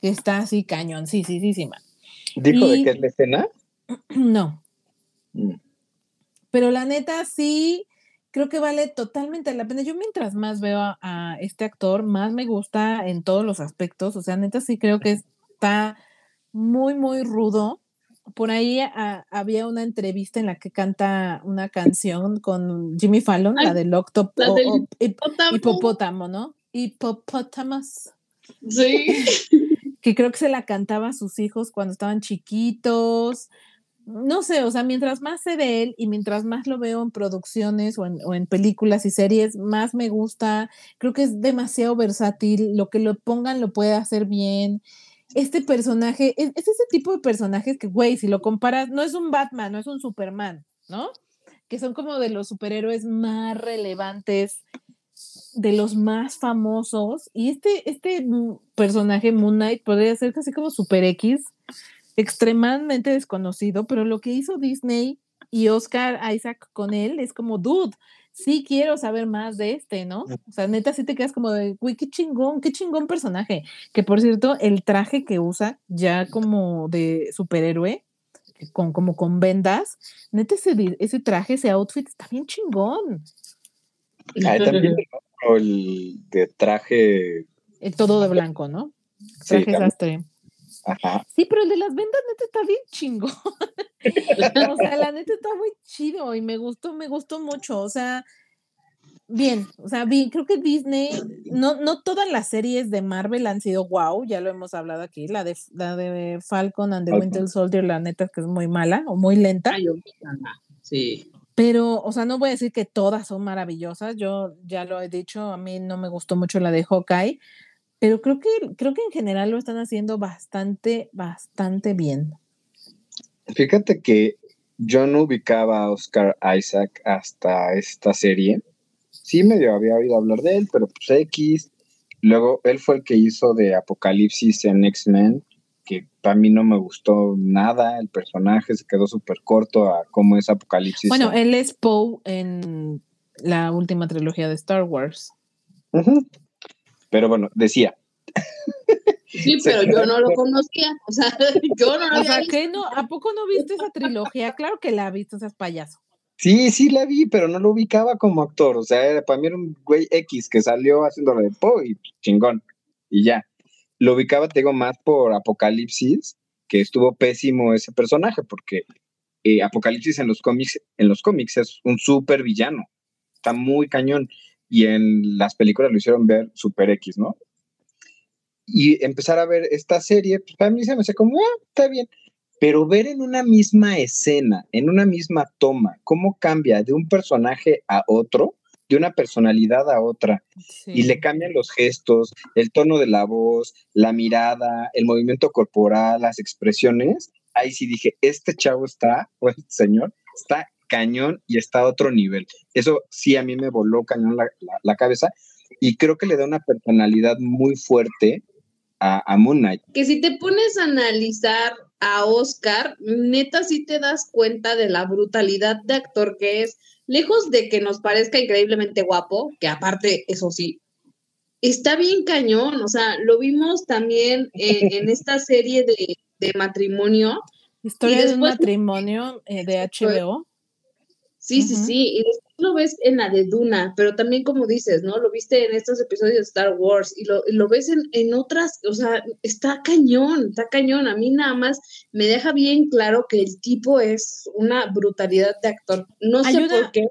[SPEAKER 2] que está así cañón, sí, sí, sí, sí,
[SPEAKER 3] ¿Dijo de qué es la escena?
[SPEAKER 2] No. Mm. Pero la neta sí, creo que vale totalmente la pena. Yo mientras más veo a, este actor, más me gusta en todos los aspectos. O sea, neta sí creo que está muy, muy rudo. Por ahí había una entrevista en la que canta una canción con Jimmy Fallon, la del Octopus hipopótamo, ¿no? Hipopótamos.
[SPEAKER 4] Sí.
[SPEAKER 2] que creo que se la cantaba a sus hijos cuando estaban chiquitos no sé, o sea, mientras más sé de él y mientras más lo veo en producciones o en, películas y series, más me gusta. Creo que es demasiado versátil. Lo que lo pongan lo puede hacer bien. Este personaje, es, es ese tipo de personajes que, güey, si lo comparas, no es un Batman, no es un Superman, ¿no? Que son como de los superhéroes más relevantes, de los más famosos. Y este, este personaje, Moon Knight, podría ser casi como Super X extremadamente desconocido, pero lo que hizo Disney y Oscar Isaac con él es como, dude, sí quiero saber más de este, ¿no? O sea, neta, sí te quedas como de, güey, qué chingón, qué chingón personaje. Que por cierto, el traje que usa ya como de superhéroe, con, como con vendas, neta, ese, ese traje, ese outfit está bien chingón.
[SPEAKER 3] Ah, también el de traje.
[SPEAKER 2] El todo de blanco, ¿no? Traje sastre. Sí, pero el de las vendas neta está bien chingo. o sea, la neta está muy chido y me gustó, me gustó mucho. O sea, bien, o sea, bien, creo que Disney, no, no todas las series de Marvel han sido wow, ya lo hemos hablado aquí, la de, la de Falcon and the Winter Soldier, la neta es que es muy mala o muy lenta.
[SPEAKER 4] sí.
[SPEAKER 2] Pero, o sea, no voy a decir que todas son maravillosas, yo ya lo he dicho, a mí no me gustó mucho la de Hawkeye, pero creo que, creo que en general lo están haciendo bastante, bastante bien.
[SPEAKER 3] Fíjate que yo no ubicaba a Oscar Isaac hasta esta serie. Sí, medio había oído hablar de él, pero pues X. Luego, él fue el que hizo de Apocalipsis en X-Men, que para mí no me gustó nada. El personaje se quedó súper corto a cómo es Apocalipsis.
[SPEAKER 2] Bueno, él es Poe en la última trilogía de Star Wars.
[SPEAKER 3] Pero bueno, decía.
[SPEAKER 4] Sí, pero yo no lo conocía. O sea, yo no lo
[SPEAKER 2] O sea, ¿qué no? ¿A poco no viste esa trilogía? Claro que la viste, o sea, es payaso.
[SPEAKER 3] Sí, sí la vi, pero no lo ubicaba como actor. O sea, para mí era un güey X que salió haciéndolo de Po y chingón. Y ya. Lo ubicaba, te digo, más por Apocalipsis, que estuvo pésimo ese personaje, porque eh, Apocalipsis en los cómics, en los cómics es un súper villano. Está muy cañón y en las películas lo hicieron ver Super X, ¿no? Y empezar a ver esta serie, pues para mí se me hace como, ah, está bien. Pero ver en una misma escena, en una misma toma, cómo cambia de un personaje a otro, de una personalidad a otra, y le cambian los gestos, el tono de la voz, la mirada, el movimiento corporal, las expresiones, ahí sí dije, este chavo está, o este señor, está cañón y está a otro nivel. Eso sí a mí me voló cañón la, cabeza y creo que le da una personalidad muy fuerte a, a, Moon Knight.
[SPEAKER 4] Que si te pones a analizar a Oscar, neta sí te das cuenta de la brutalidad de actor que es, lejos de que nos parezca increíblemente guapo, que aparte, eso sí, está bien cañón, o sea, lo vimos también en esta serie de, de matrimonio.
[SPEAKER 2] Historia de un matrimonio eh, de HBO.
[SPEAKER 4] Sí, sí, sí, y después lo ves en la de Duna, pero también como dices, ¿no? Lo viste en estos episodios de Star Wars y lo, lo ves en, en, otras, o sea, está cañón, está cañón. A mí nada más me deja bien claro que el tipo es una brutalidad de actor. No sé por qué,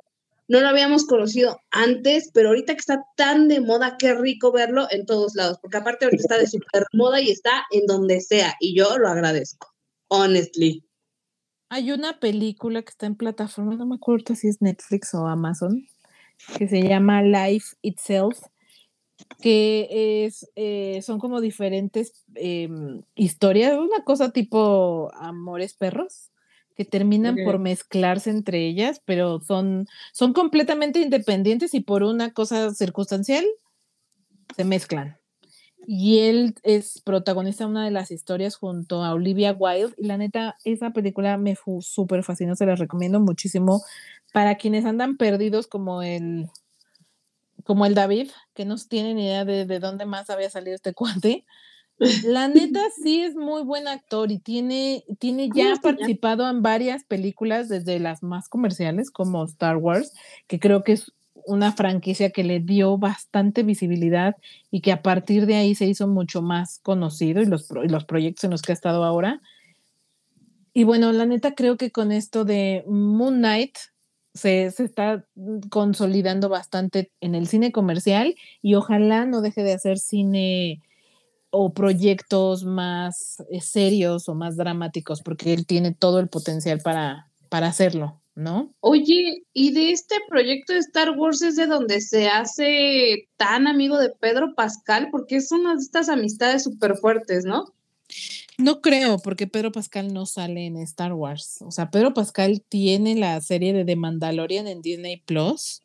[SPEAKER 4] no lo habíamos conocido antes, pero ahorita que está tan de moda, qué rico verlo en todos lados, porque aparte ahorita está de super moda y está en donde sea, y yo lo agradezco, honestly.
[SPEAKER 2] Hay una película que está en plataforma, no me acuerdo si es Netflix o Amazon, que se llama Life Itself, que es, eh, son como diferentes em, historias, una cosa tipo Amores Perros, que terminan por mezclarse entre ellas, pero son, son completamente independientes y por una cosa circunstancial se mezclan y él es protagonista de una de las historias junto a Olivia Wilde y la neta esa película me fue súper fascinó, se la recomiendo muchísimo para quienes andan perdidos como el como el David, que no tienen idea de, de dónde más había salido este cuate. La neta sí es muy buen actor y tiene, tiene ya participado en varias películas, desde las más comerciales como Star Wars, que creo que es una franquicia que le dio bastante visibilidad y que a partir de ahí se hizo mucho más conocido y los, los proyectos en los que ha estado ahora. Y bueno, la neta creo que con esto de Moon Knight se, se, está consolidando bastante en el cine comercial y ojalá no deje de hacer cine o proyectos más eh, serios o más dramáticos, porque él tiene todo el potencial para, para hacerlo. ¿No?
[SPEAKER 4] Oye, ¿y de este proyecto de Star Wars es de donde se hace tan amigo de Pedro Pascal? Porque es una de estas amistades súper fuertes, ¿no?
[SPEAKER 2] No creo, porque Pedro Pascal no sale en Star Wars. O sea, Pedro Pascal tiene la serie de The Mandalorian en Disney Plus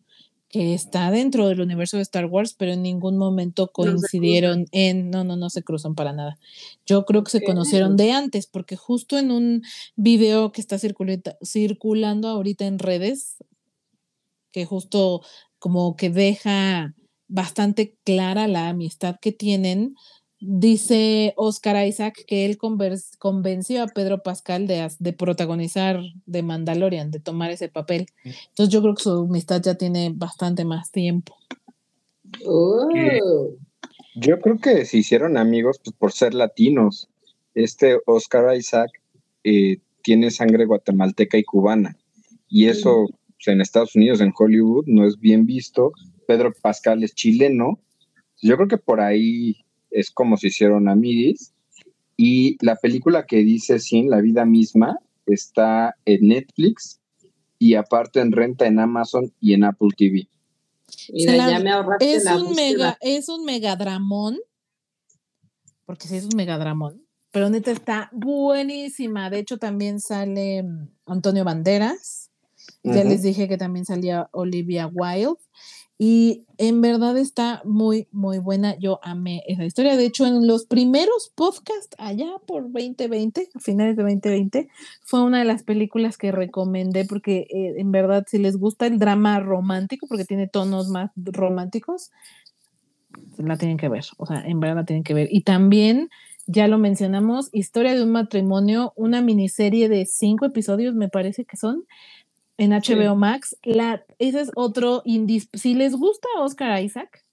[SPEAKER 2] que está dentro del universo de Star Wars, pero en ningún momento coincidieron en, no, no, no se cruzan para nada. Yo creo que se conocieron de antes, porque justo en un video que está circulando ahorita en redes, que justo como que deja bastante clara la amistad que tienen, Dice Oscar Isaac que él convenció a Pedro Pascal de, de, protagonizar de Mandalorian, de tomar ese papel. Entonces yo creo que su amistad ya tiene bastante más tiempo.
[SPEAKER 3] Oh. Yo creo que se hicieron amigos pues, por ser latinos. Este Oscar Isaac eh, tiene sangre guatemalteca y cubana. Y eso pues, en Estados Unidos, en Hollywood, no es bien visto. Pedro Pascal es chileno. Yo creo que por ahí es como se hicieron amiguis. Y la película que dice Sin, la vida misma, está en Netflix y aparte en renta en Amazon y en Apple TV.
[SPEAKER 2] ya me es, un mega, es un megadramón, porque sí es un megadramón, pero neta está buenísima. De hecho, también sale mm, Antonio Banderas. Ya les dije que también salía Olivia Wilde. Y en verdad está muy, muy buena. Yo amé esa historia. De hecho, en los primeros podcasts, allá por 2020, a finales de 2020, fue una de las películas que recomendé porque eh, en verdad, si les gusta el drama romántico, porque tiene tonos más románticos, la tienen que ver. O sea, en verdad la tienen que ver. Y también, ya lo mencionamos, Historia de un matrimonio, una miniserie de cinco episodios, me parece que son en HBO Max. La, ese es otro Si les gusta Oscar Isaac,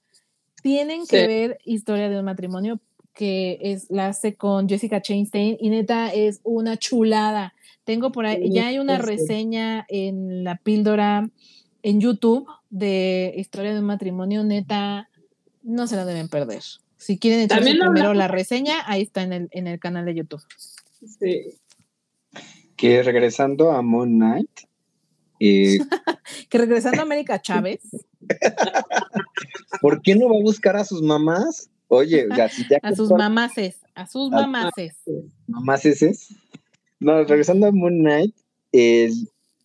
[SPEAKER 2] tienen que ver Historia de un matrimonio, que es la hace con Jessica Chastain y neta es una chulada. Tengo por ahí, ya hay una reseña en la píldora en YouTube de Historia de un matrimonio, neta, no se la deben perder. Si quieren echarse primero la reseña, ahí está en el, en el canal de YouTube.
[SPEAKER 3] Sí. Que regresando a Moon Knight, eh,
[SPEAKER 2] que regresando a América Chávez.
[SPEAKER 3] ¿Por qué no va a buscar a sus mamás? Oye, ya,
[SPEAKER 2] a sus mamaces, a sus mamaces.
[SPEAKER 3] Mamaces. No, regresando a Moon Knight,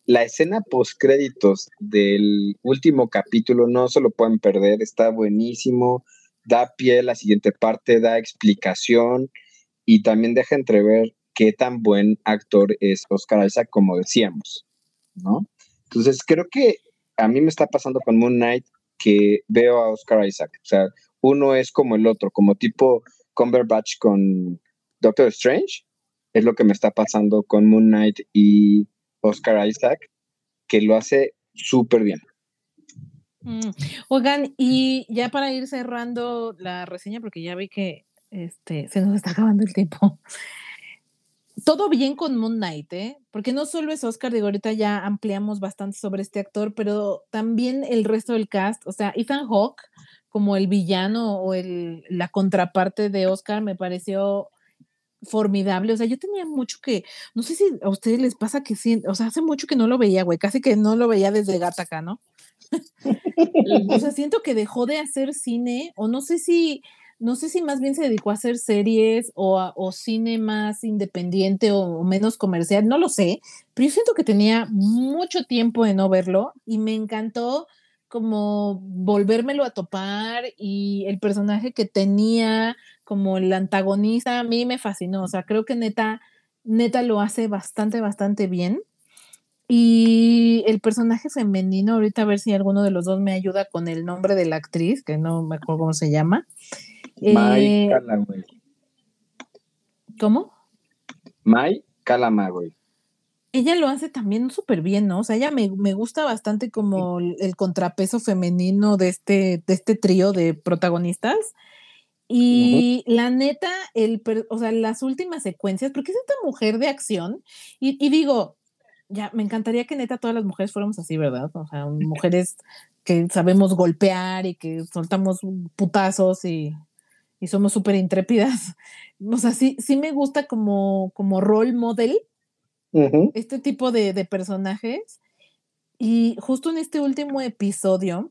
[SPEAKER 3] la escena post créditos del último capítulo no se lo pueden perder, está buenísimo, da pie a la siguiente parte, da explicación y también deja entrever qué tan buen actor es Oscar Isaac, como decíamos, ¿no? Entonces, creo que a mí me está pasando con Moon Knight que veo a Oscar Isaac. O sea, uno es como el otro, como tipo Cumberbatch con Doctor Strange, es lo que me está pasando con Moon Knight y Oscar Isaac, que lo hace súper bien.
[SPEAKER 2] Mm, oigan, y ya para ir cerrando la reseña, porque ya vi que este, se nos está acabando el tiempo. Todo bien con Moon Knight, ¿eh? Porque no solo es Oscar, digo, ahorita ya ampliamos bastante sobre este actor, pero también el resto del cast, o sea, Ethan Hawke como el villano o el, la contraparte de Oscar me pareció formidable. O sea, yo tenía mucho que, no sé si a ustedes les pasa que sí, o sea, hace mucho que no lo veía, güey, casi que no lo veía desde Gataca, ¿no? o sea, siento que dejó de hacer cine, o no sé si, no sé si más bien se dedicó a hacer series o, o cine más independiente o, menos comercial, no lo sé, pero yo siento que tenía mucho tiempo de no verlo y me encantó como volvérmelo a topar y el personaje que tenía como el antagonista a mí me fascinó, o sea, creo que neta, neta lo hace bastante, bastante bien. Y el personaje femenino, ahorita a ver si alguno de los dos me ayuda con el nombre de la actriz, que no me acuerdo cómo se llama.
[SPEAKER 3] Mai eh,
[SPEAKER 2] ¿Cómo?
[SPEAKER 3] Mai Calamagüey.
[SPEAKER 2] Ella lo hace también súper bien, ¿no? O sea, ella me, gusta bastante como el, contrapeso femenino de este, de este trío de protagonistas. Y la neta, el, o sea, las últimas secuencias, porque es esta mujer de acción, y, y digo, ya, me encantaría que neta todas las mujeres fuéramos así, ¿verdad? O sea, mujeres que sabemos golpear y que soltamos putazos y, y somos súper intrépidas. O sea, sí, sí me gusta como, como role model este tipo de, de, personajes. Y justo en este último episodio,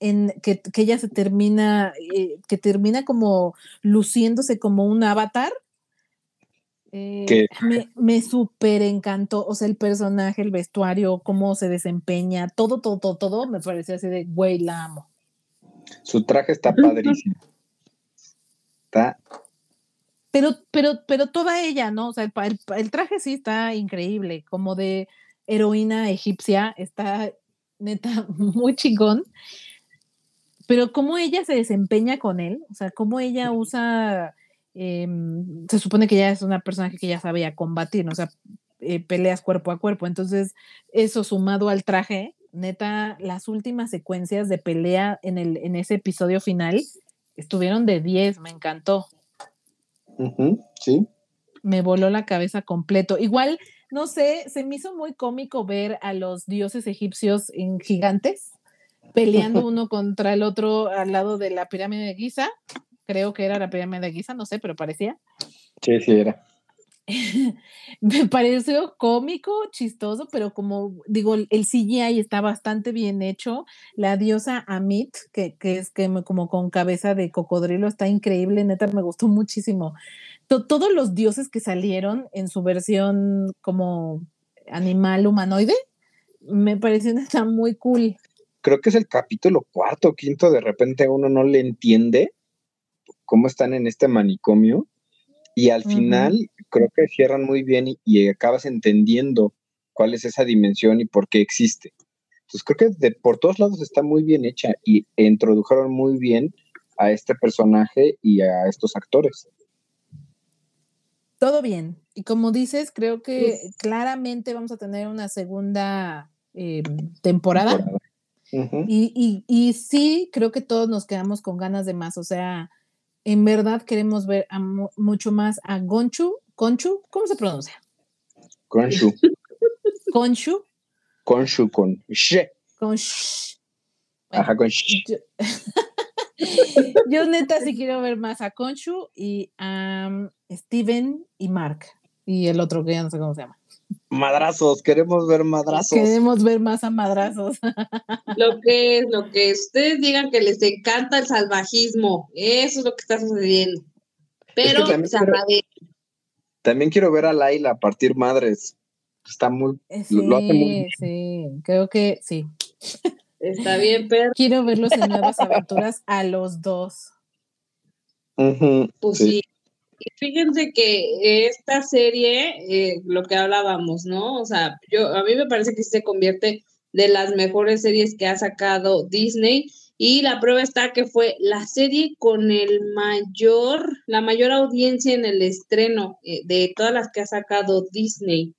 [SPEAKER 2] en que, que ella se termina, eh, que termina como luciéndose como un avatar, eh, me, me súper encantó, o sea, el personaje, el vestuario, cómo se desempeña, todo, todo, todo, todo, me parecía así de, güey, la amo.
[SPEAKER 3] Su traje está padrísimo. Está.
[SPEAKER 2] Pero, pero, pero toda ella, ¿no? O sea, el, el, traje sí está increíble, como de heroína egipcia, está neta muy chingón. Pero cómo ella se desempeña con él, o sea, cómo ella usa Em, se supone que ya es una persona que ya sabía combatir, ¿no? o sea, eh, peleas cuerpo a cuerpo. Entonces, eso sumado al traje, neta, las últimas secuencias de pelea en, el, en ese episodio final estuvieron de 10, me encantó.
[SPEAKER 3] sí.
[SPEAKER 2] Me voló la cabeza completo. Igual, no sé, se me hizo muy cómico ver a los dioses egipcios en gigantes peleando uno contra el otro al lado de la pirámide de Giza creo que era la pirámide de Giza, no sé, pero parecía.
[SPEAKER 3] Sí, sí era.
[SPEAKER 2] me pareció cómico, chistoso, pero como digo, el CGI está bastante bien hecho. La diosa Amit, que, que es que como con cabeza de cocodrilo, está increíble, neta, me gustó muchísimo. todos los dioses que salieron en su versión como animal humanoide, me pareció está muy cool.
[SPEAKER 3] Creo que es el capítulo cuarto o quinto, de repente uno no le entiende cómo están en este manicomio y al final creo que cierran muy bien y, acabas entendiendo cuál es esa dimensión y por qué existe. Entonces creo que de, por todos lados está muy bien hecha y introdujeron muy bien a este personaje y a estos actores.
[SPEAKER 2] Todo bien. Y como dices, creo que claramente vamos a tener una segunda eh, temporada. y, y, sí, creo que todos nos quedamos con ganas de más. O sea, en verdad queremos ver mucho más a Gonchu, Conchu, ¿cómo se pronuncia?
[SPEAKER 3] Conchu.
[SPEAKER 2] Conchu.
[SPEAKER 3] Conchu con she.
[SPEAKER 2] Con
[SPEAKER 3] Ajá, con
[SPEAKER 2] Yo, neta sí quiero ver más a Conchu y a Steven y Mark. Y el otro que ya no sé cómo se llama.
[SPEAKER 3] Madrazos, queremos ver madrazos.
[SPEAKER 2] Queremos ver más a madrazos.
[SPEAKER 4] Lo que es, lo que ustedes digan que les encanta el salvajismo, eso es lo que está sucediendo. Pero
[SPEAKER 3] también, quiero, ver a Laila partir madres. Está muy,
[SPEAKER 2] lo, hace muy bien. Sí, creo que sí.
[SPEAKER 4] Está bien, pero.
[SPEAKER 2] Quiero verlos en nuevas aventuras a los dos.
[SPEAKER 4] pues sí fíjense que esta serie, eh, lo que hablábamos, ¿no? O sea, yo a mí me parece que se convierte de las mejores series que ha sacado Disney Y la prueba está que fue la serie con el mayor, la mayor audiencia en el estreno eh, de todas las que ha sacado Disney.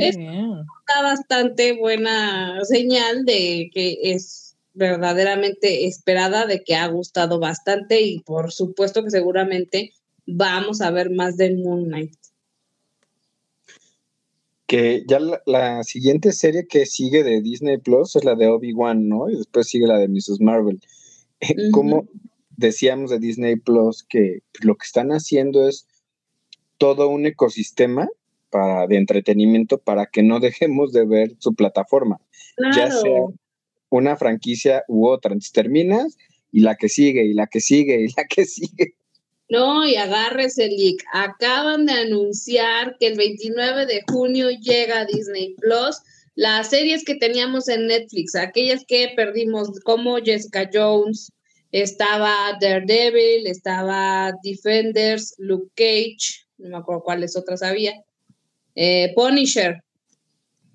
[SPEAKER 4] Está bastante buena señal de que es verdaderamente esperada, de que ha gustado bastante y por supuesto que seguramente vamos a ver más de Moon Knight.
[SPEAKER 3] Que ya la, siguiente serie que sigue de Disney Plus es la de Obi-Wan, ¿no? Y después sigue la de Mrs. Marvel. Como decíamos de Disney Plus, que lo que están haciendo es todo un ecosistema para, de entretenimiento para que no dejemos de ver su plataforma. Ya sea una franquicia u otra. Entonces terminas y la que sigue, y la que sigue, y la que sigue.
[SPEAKER 4] No, y agárrese, Lick. Acaban de anunciar que el 29 de junio llega a Disney Plus las series que teníamos en Netflix, aquellas que perdimos, como Jessica Jones, estaba Daredevil, estaba Defenders, Luke Cage, no me acuerdo cuáles otras había, eh, Punisher.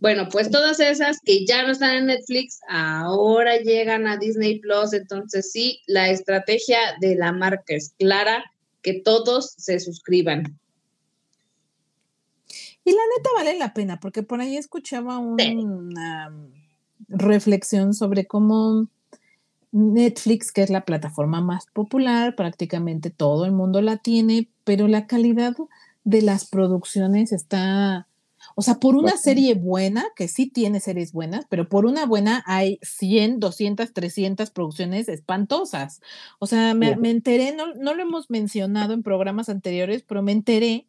[SPEAKER 4] Bueno, pues todas esas que ya no están en Netflix, ahora llegan a Disney Plus. Entonces sí, la estrategia de la marca es clara, que todos se suscriban.
[SPEAKER 2] Y la neta vale la pena, porque por ahí escuchaba una reflexión sobre cómo Netflix, que es la plataforma más popular, prácticamente todo el mundo la tiene, pero la calidad de las producciones está, o sea, por una serie buena, que sí tiene series buenas, pero por una buena hay 100, 200, 300 producciones espantosas. O sea, me, enteré, no, no, lo hemos mencionado en programas anteriores, pero me enteré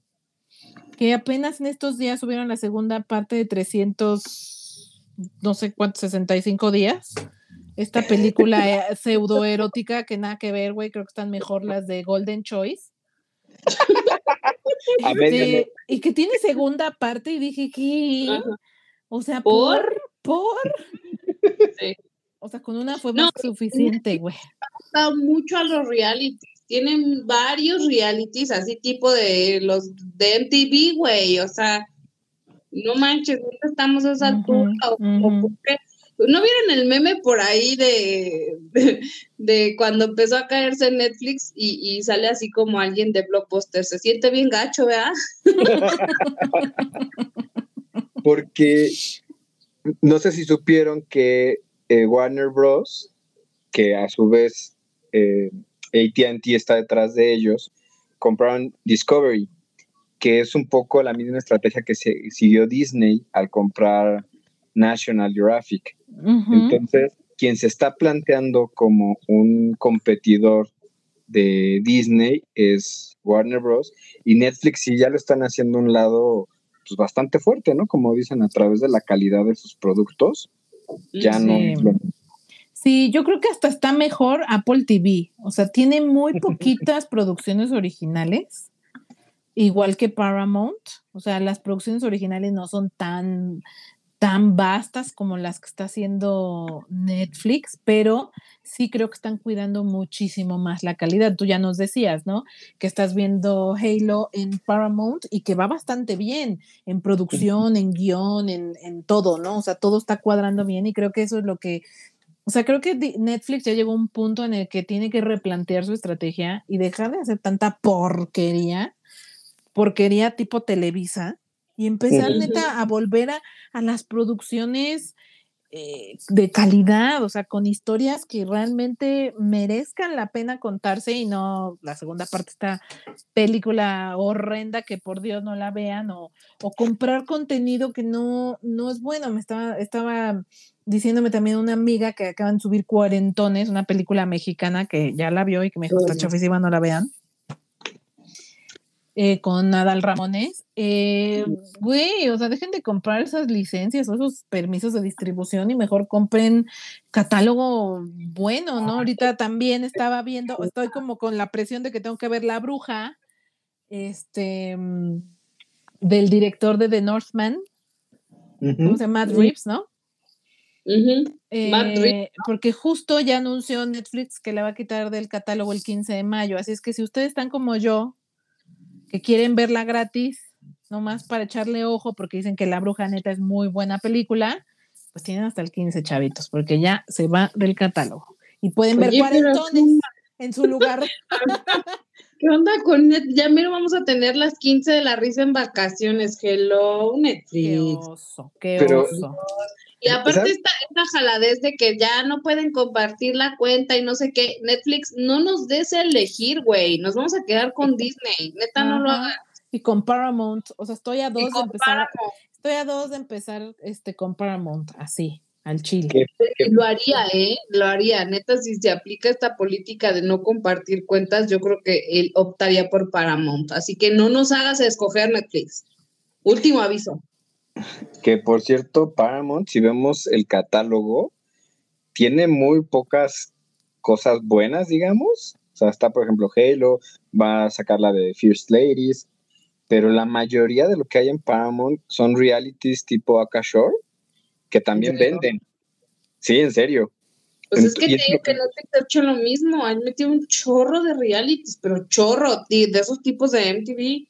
[SPEAKER 2] que apenas en estos días subieron la segunda parte de 300, no sé cuántos, 65 días. Esta película eh, pseudo erótica que nada que ver, güey, creo que están mejor las de Golden Choice. Y que tiene segunda parte y dije que, o sea, por, por, o sea, con una fue más suficiente, güey.
[SPEAKER 4] Ha mucho a los realities, tienen varios realities así tipo de los de MTV, güey, o sea, no manches, ¿dónde estamos a esa altura? ¿No vieron el meme por ahí de, de, cuando empezó a caerse en Netflix y, sale así como alguien de Blockbuster? Se siente bien gacho, ¿verdad?
[SPEAKER 3] Porque no sé si supieron que eh, Warner Bros., que a su vez eh, ATT está detrás de ellos, compraron Discovery, que es un poco la misma estrategia que se, siguió Disney al comprar National Geographic. Entonces, quien se está planteando como un competidor de Disney es Warner Bros. Y Netflix sí ya lo están haciendo un lado pues, bastante fuerte, ¿no? Como dicen, a través de la calidad de sus productos. Ya no
[SPEAKER 2] Sí, yo creo que hasta está mejor Apple TV. O sea, tiene muy poquitas producciones originales, igual que Paramount. O sea, las producciones originales no son tan tan vastas como las que está haciendo Netflix, pero sí creo que están cuidando muchísimo más la calidad. Tú ya nos decías, ¿no? Que estás viendo Halo en Paramount y que va bastante bien en producción, en guion, en, en todo, ¿no? O sea, todo está cuadrando bien y creo que eso es lo que o sea, creo que Netflix ya llegó a un punto en el que tiene que replantear su estrategia y dejar de hacer tanta porquería, porquería tipo Televisa, y empezar neta a volver a, a las producciones eh, de calidad, o sea, con historias que realmente merezcan la pena contarse y no la segunda parte esta película horrenda que por Dios no la vean o, o comprar contenido que no, no es bueno. Me estaba, estaba diciéndome también una amiga que acaban de subir Cuarentones, una película mexicana que ya la vio y que me dijo, está chafísima, no la vean. Eh, con Nadal Ramones, eh, güey, o sea, dejen de comprar esas licencias o esos permisos de distribución y mejor compren catálogo bueno, ¿no? Ahorita también estaba viendo, estoy como con la presión de que tengo que ver La Bruja, este, del director de The Northman, ¿cómo se llama? Matt Reeves, ¿no? Eh, porque justo ya anunció Netflix que la va a quitar del catálogo el 15 de mayo, así es que si ustedes están como yo, que quieren verla gratis, nomás para echarle ojo, porque dicen que La Bruja Neta es muy buena película, Pues tienen hasta el 15 chavitos, porque ya se va del catálogo. Y pueden ver cuarentones en su lugar.
[SPEAKER 4] ¿Qué onda con Netflix? Ya miro, vamos a tener las 15 de la risa en vacaciones. Hello, Netflix. Qué
[SPEAKER 2] oso, qué oso.
[SPEAKER 4] Y aparte esta, esta jaladez de que ya no pueden compartir la cuenta y no sé qué, Netflix, no nos des elegir, güey, nos vamos a quedar con Disney, neta no lo hagas.
[SPEAKER 2] Y con Paramount, o sea, estoy a dos de empezar, estoy a dos de empezar este con Paramount, así, al chile.
[SPEAKER 4] Lo haría, ¿eh? Lo haría, neta, si se aplica esta política de no compartir cuentas, yo creo que él optaría por Paramount, así que no nos hagas escoger Netflix. Último aviso.
[SPEAKER 3] Que por cierto, Paramount, si vemos el catálogo, tiene muy pocas cosas buenas, digamos. O sea, está, por ejemplo, Halo, va a sacar la de First Ladies, pero la mayoría de lo que hay en Paramount son realities tipo Akashore, que también venden. Sí, en serio.
[SPEAKER 4] Pues es que te digo que no te he hecho lo mismo. Han metido un chorro de realities, pero chorro, de esos tipos de MTV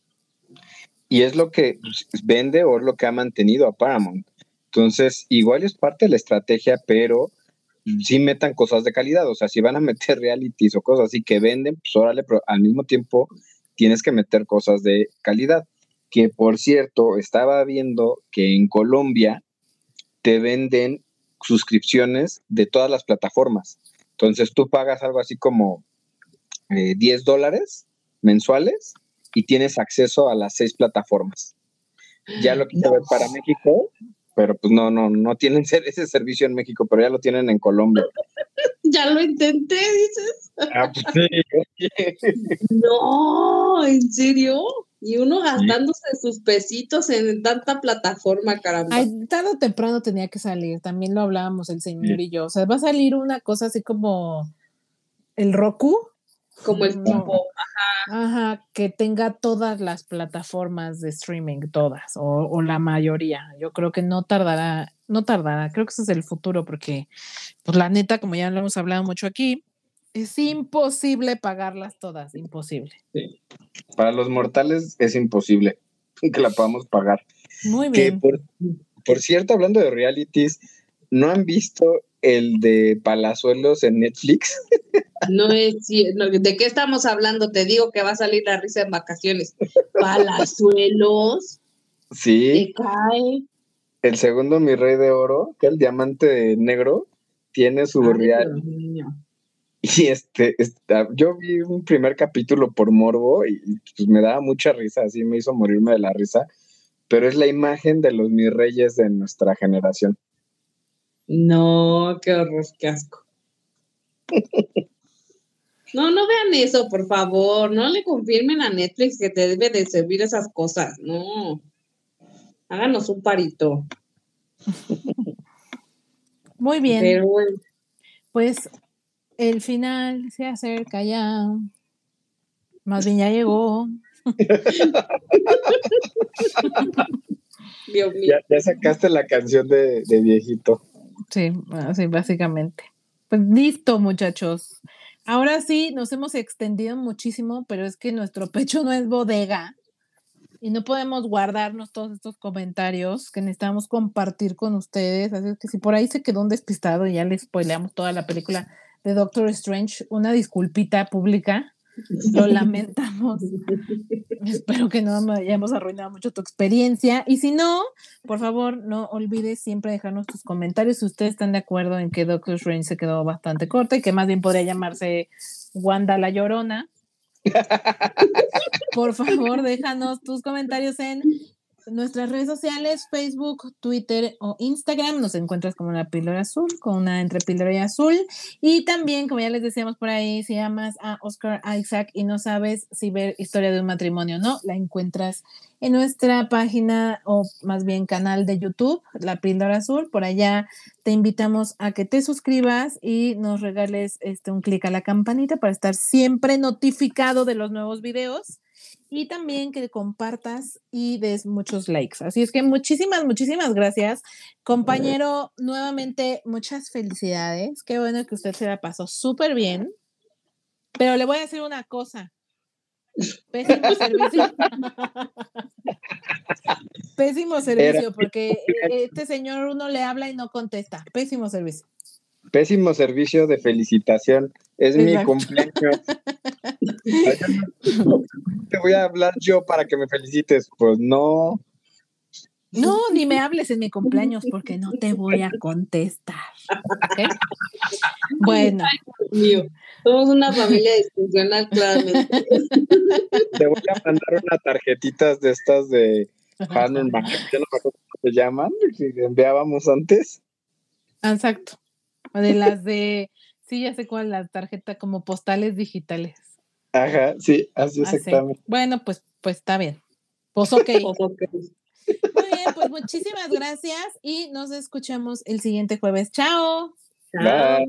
[SPEAKER 3] y es lo que vende o es lo que ha mantenido a Paramount. Entonces, igual es parte de la estrategia, pero sí metan cosas de calidad. O sea, si van a meter realities o cosas así que venden, pues órale, pero al mismo tiempo tienes que meter cosas de calidad. Que por cierto, estaba viendo que en Colombia te venden suscripciones de todas las plataformas. Entonces tú pagas algo así como 10 eh, dólares mensuales y tienes acceso a las seis plataformas. Ya lo quise ver para México, pero pues no, no, no tienen ese servicio en México, pero ya lo tienen en Colombia.
[SPEAKER 4] ya lo intenté, dices.
[SPEAKER 3] Ah, pues
[SPEAKER 4] no, ¿en serio? Y uno gastándose sus pesitos en tanta plataforma, caramba.
[SPEAKER 2] Ay, tarde o temprano tenía que salir, también lo hablábamos el señor y yo. O sea, va a salir una cosa así como el Roku,
[SPEAKER 4] como el tipo,
[SPEAKER 2] ajá. que tenga todas las plataformas de streaming, todas, o, la mayoría. Yo creo que no tardará, no tardará, creo que ese es el futuro, porque, pues la neta, como ya lo hemos hablado mucho aquí, es imposible pagarlas todas, imposible.
[SPEAKER 3] Para los mortales es imposible que la podamos pagar.
[SPEAKER 2] Muy bien.
[SPEAKER 3] por, por cierto, hablando de realities, ¿no han visto el de Palazuelos en Netflix?
[SPEAKER 4] No es ¿De qué estamos hablando? Te digo que va a salir la risa en vacaciones. Palazuelos.
[SPEAKER 3] Sí.
[SPEAKER 4] cae.
[SPEAKER 3] El segundo Mi Rey de Oro, que el diamante negro, tiene su real. Y este, yo vi un primer capítulo por morbo y pues me daba mucha risa, así me hizo morirme de la risa, pero es la imagen de los mis reyes de nuestra generación.
[SPEAKER 4] No, qué horror, qué asco. No, no vean eso, por favor. No le confirmen a Netflix que te debe de servir esas cosas. No. Háganos un parito.
[SPEAKER 2] Muy bien. Pues el final se acerca ya. Más bien ya llegó.
[SPEAKER 3] Ya, sacaste la canción de, de viejito.
[SPEAKER 2] Sí, así básicamente. Pues listo, muchachos. Ahora sí, nos hemos extendido muchísimo, pero es que nuestro pecho no es bodega y no podemos guardarnos todos estos comentarios que necesitamos compartir con ustedes. Así que si por ahí se quedó un despistado y ya le spoileamos toda la película de Doctor Strange, una disculpita pública. Lo lamentamos. Espero que no hayamos arruinado mucho tu experiencia. Y si no, por favor, no olvides siempre dejarnos tus comentarios si ustedes están de acuerdo en que Doctor Strange se quedó bastante corta y que más bien podría llamarse Wanda la Llorona. por favor, déjanos tus comentarios en nuestras redes sociales, Facebook, Twitter o Instagram. Nos encuentras como la píldora azul, con una entre píldora y azul. Y también, como ya les decíamos por ahí, si llamas a Oscar Isaac y no sabes si ver historia de un matrimonio o no, la encuentras en nuestra página o más bien canal de YouTube, La Píldora Azul. Por allá te invitamos a que te suscribas y nos regales este, un clic a la campanita para estar siempre notificado de los nuevos videos y también que compartas y des muchos likes. Así es que muchísimas, muchísimas gracias. Compañero, nuevamente muchas felicidades. Qué bueno que usted se la pasó súper bien. Pero le voy a decir una cosa. Pésimo servicio. Pésimo servicio, porque este señor uno le habla y no contesta. Pésimo servicio.
[SPEAKER 3] Pésimo servicio de felicitación. Es mi cumpleaños. Te voy a hablar yo para que me felicites. Pues no.
[SPEAKER 2] No, ni me hables en mi cumpleaños porque no te voy a contestar. Bueno.
[SPEAKER 4] mío. Somos una familia disfuncional, claramente.
[SPEAKER 3] Te voy a mandar unas tarjetitas de estas de Hanon no me acuerdo cómo se llaman, que enviábamos antes.
[SPEAKER 2] Exacto. De las de, sí, ya sé cuál, la tarjeta como postales digitales.
[SPEAKER 3] Ajá, sí, así ah, exactamente.
[SPEAKER 2] Bueno, pues, pues está bien. Pues ok. Pues Muy bien, pues muchísimas gracias y nos escuchamos el siguiente jueves. Chao. Chao.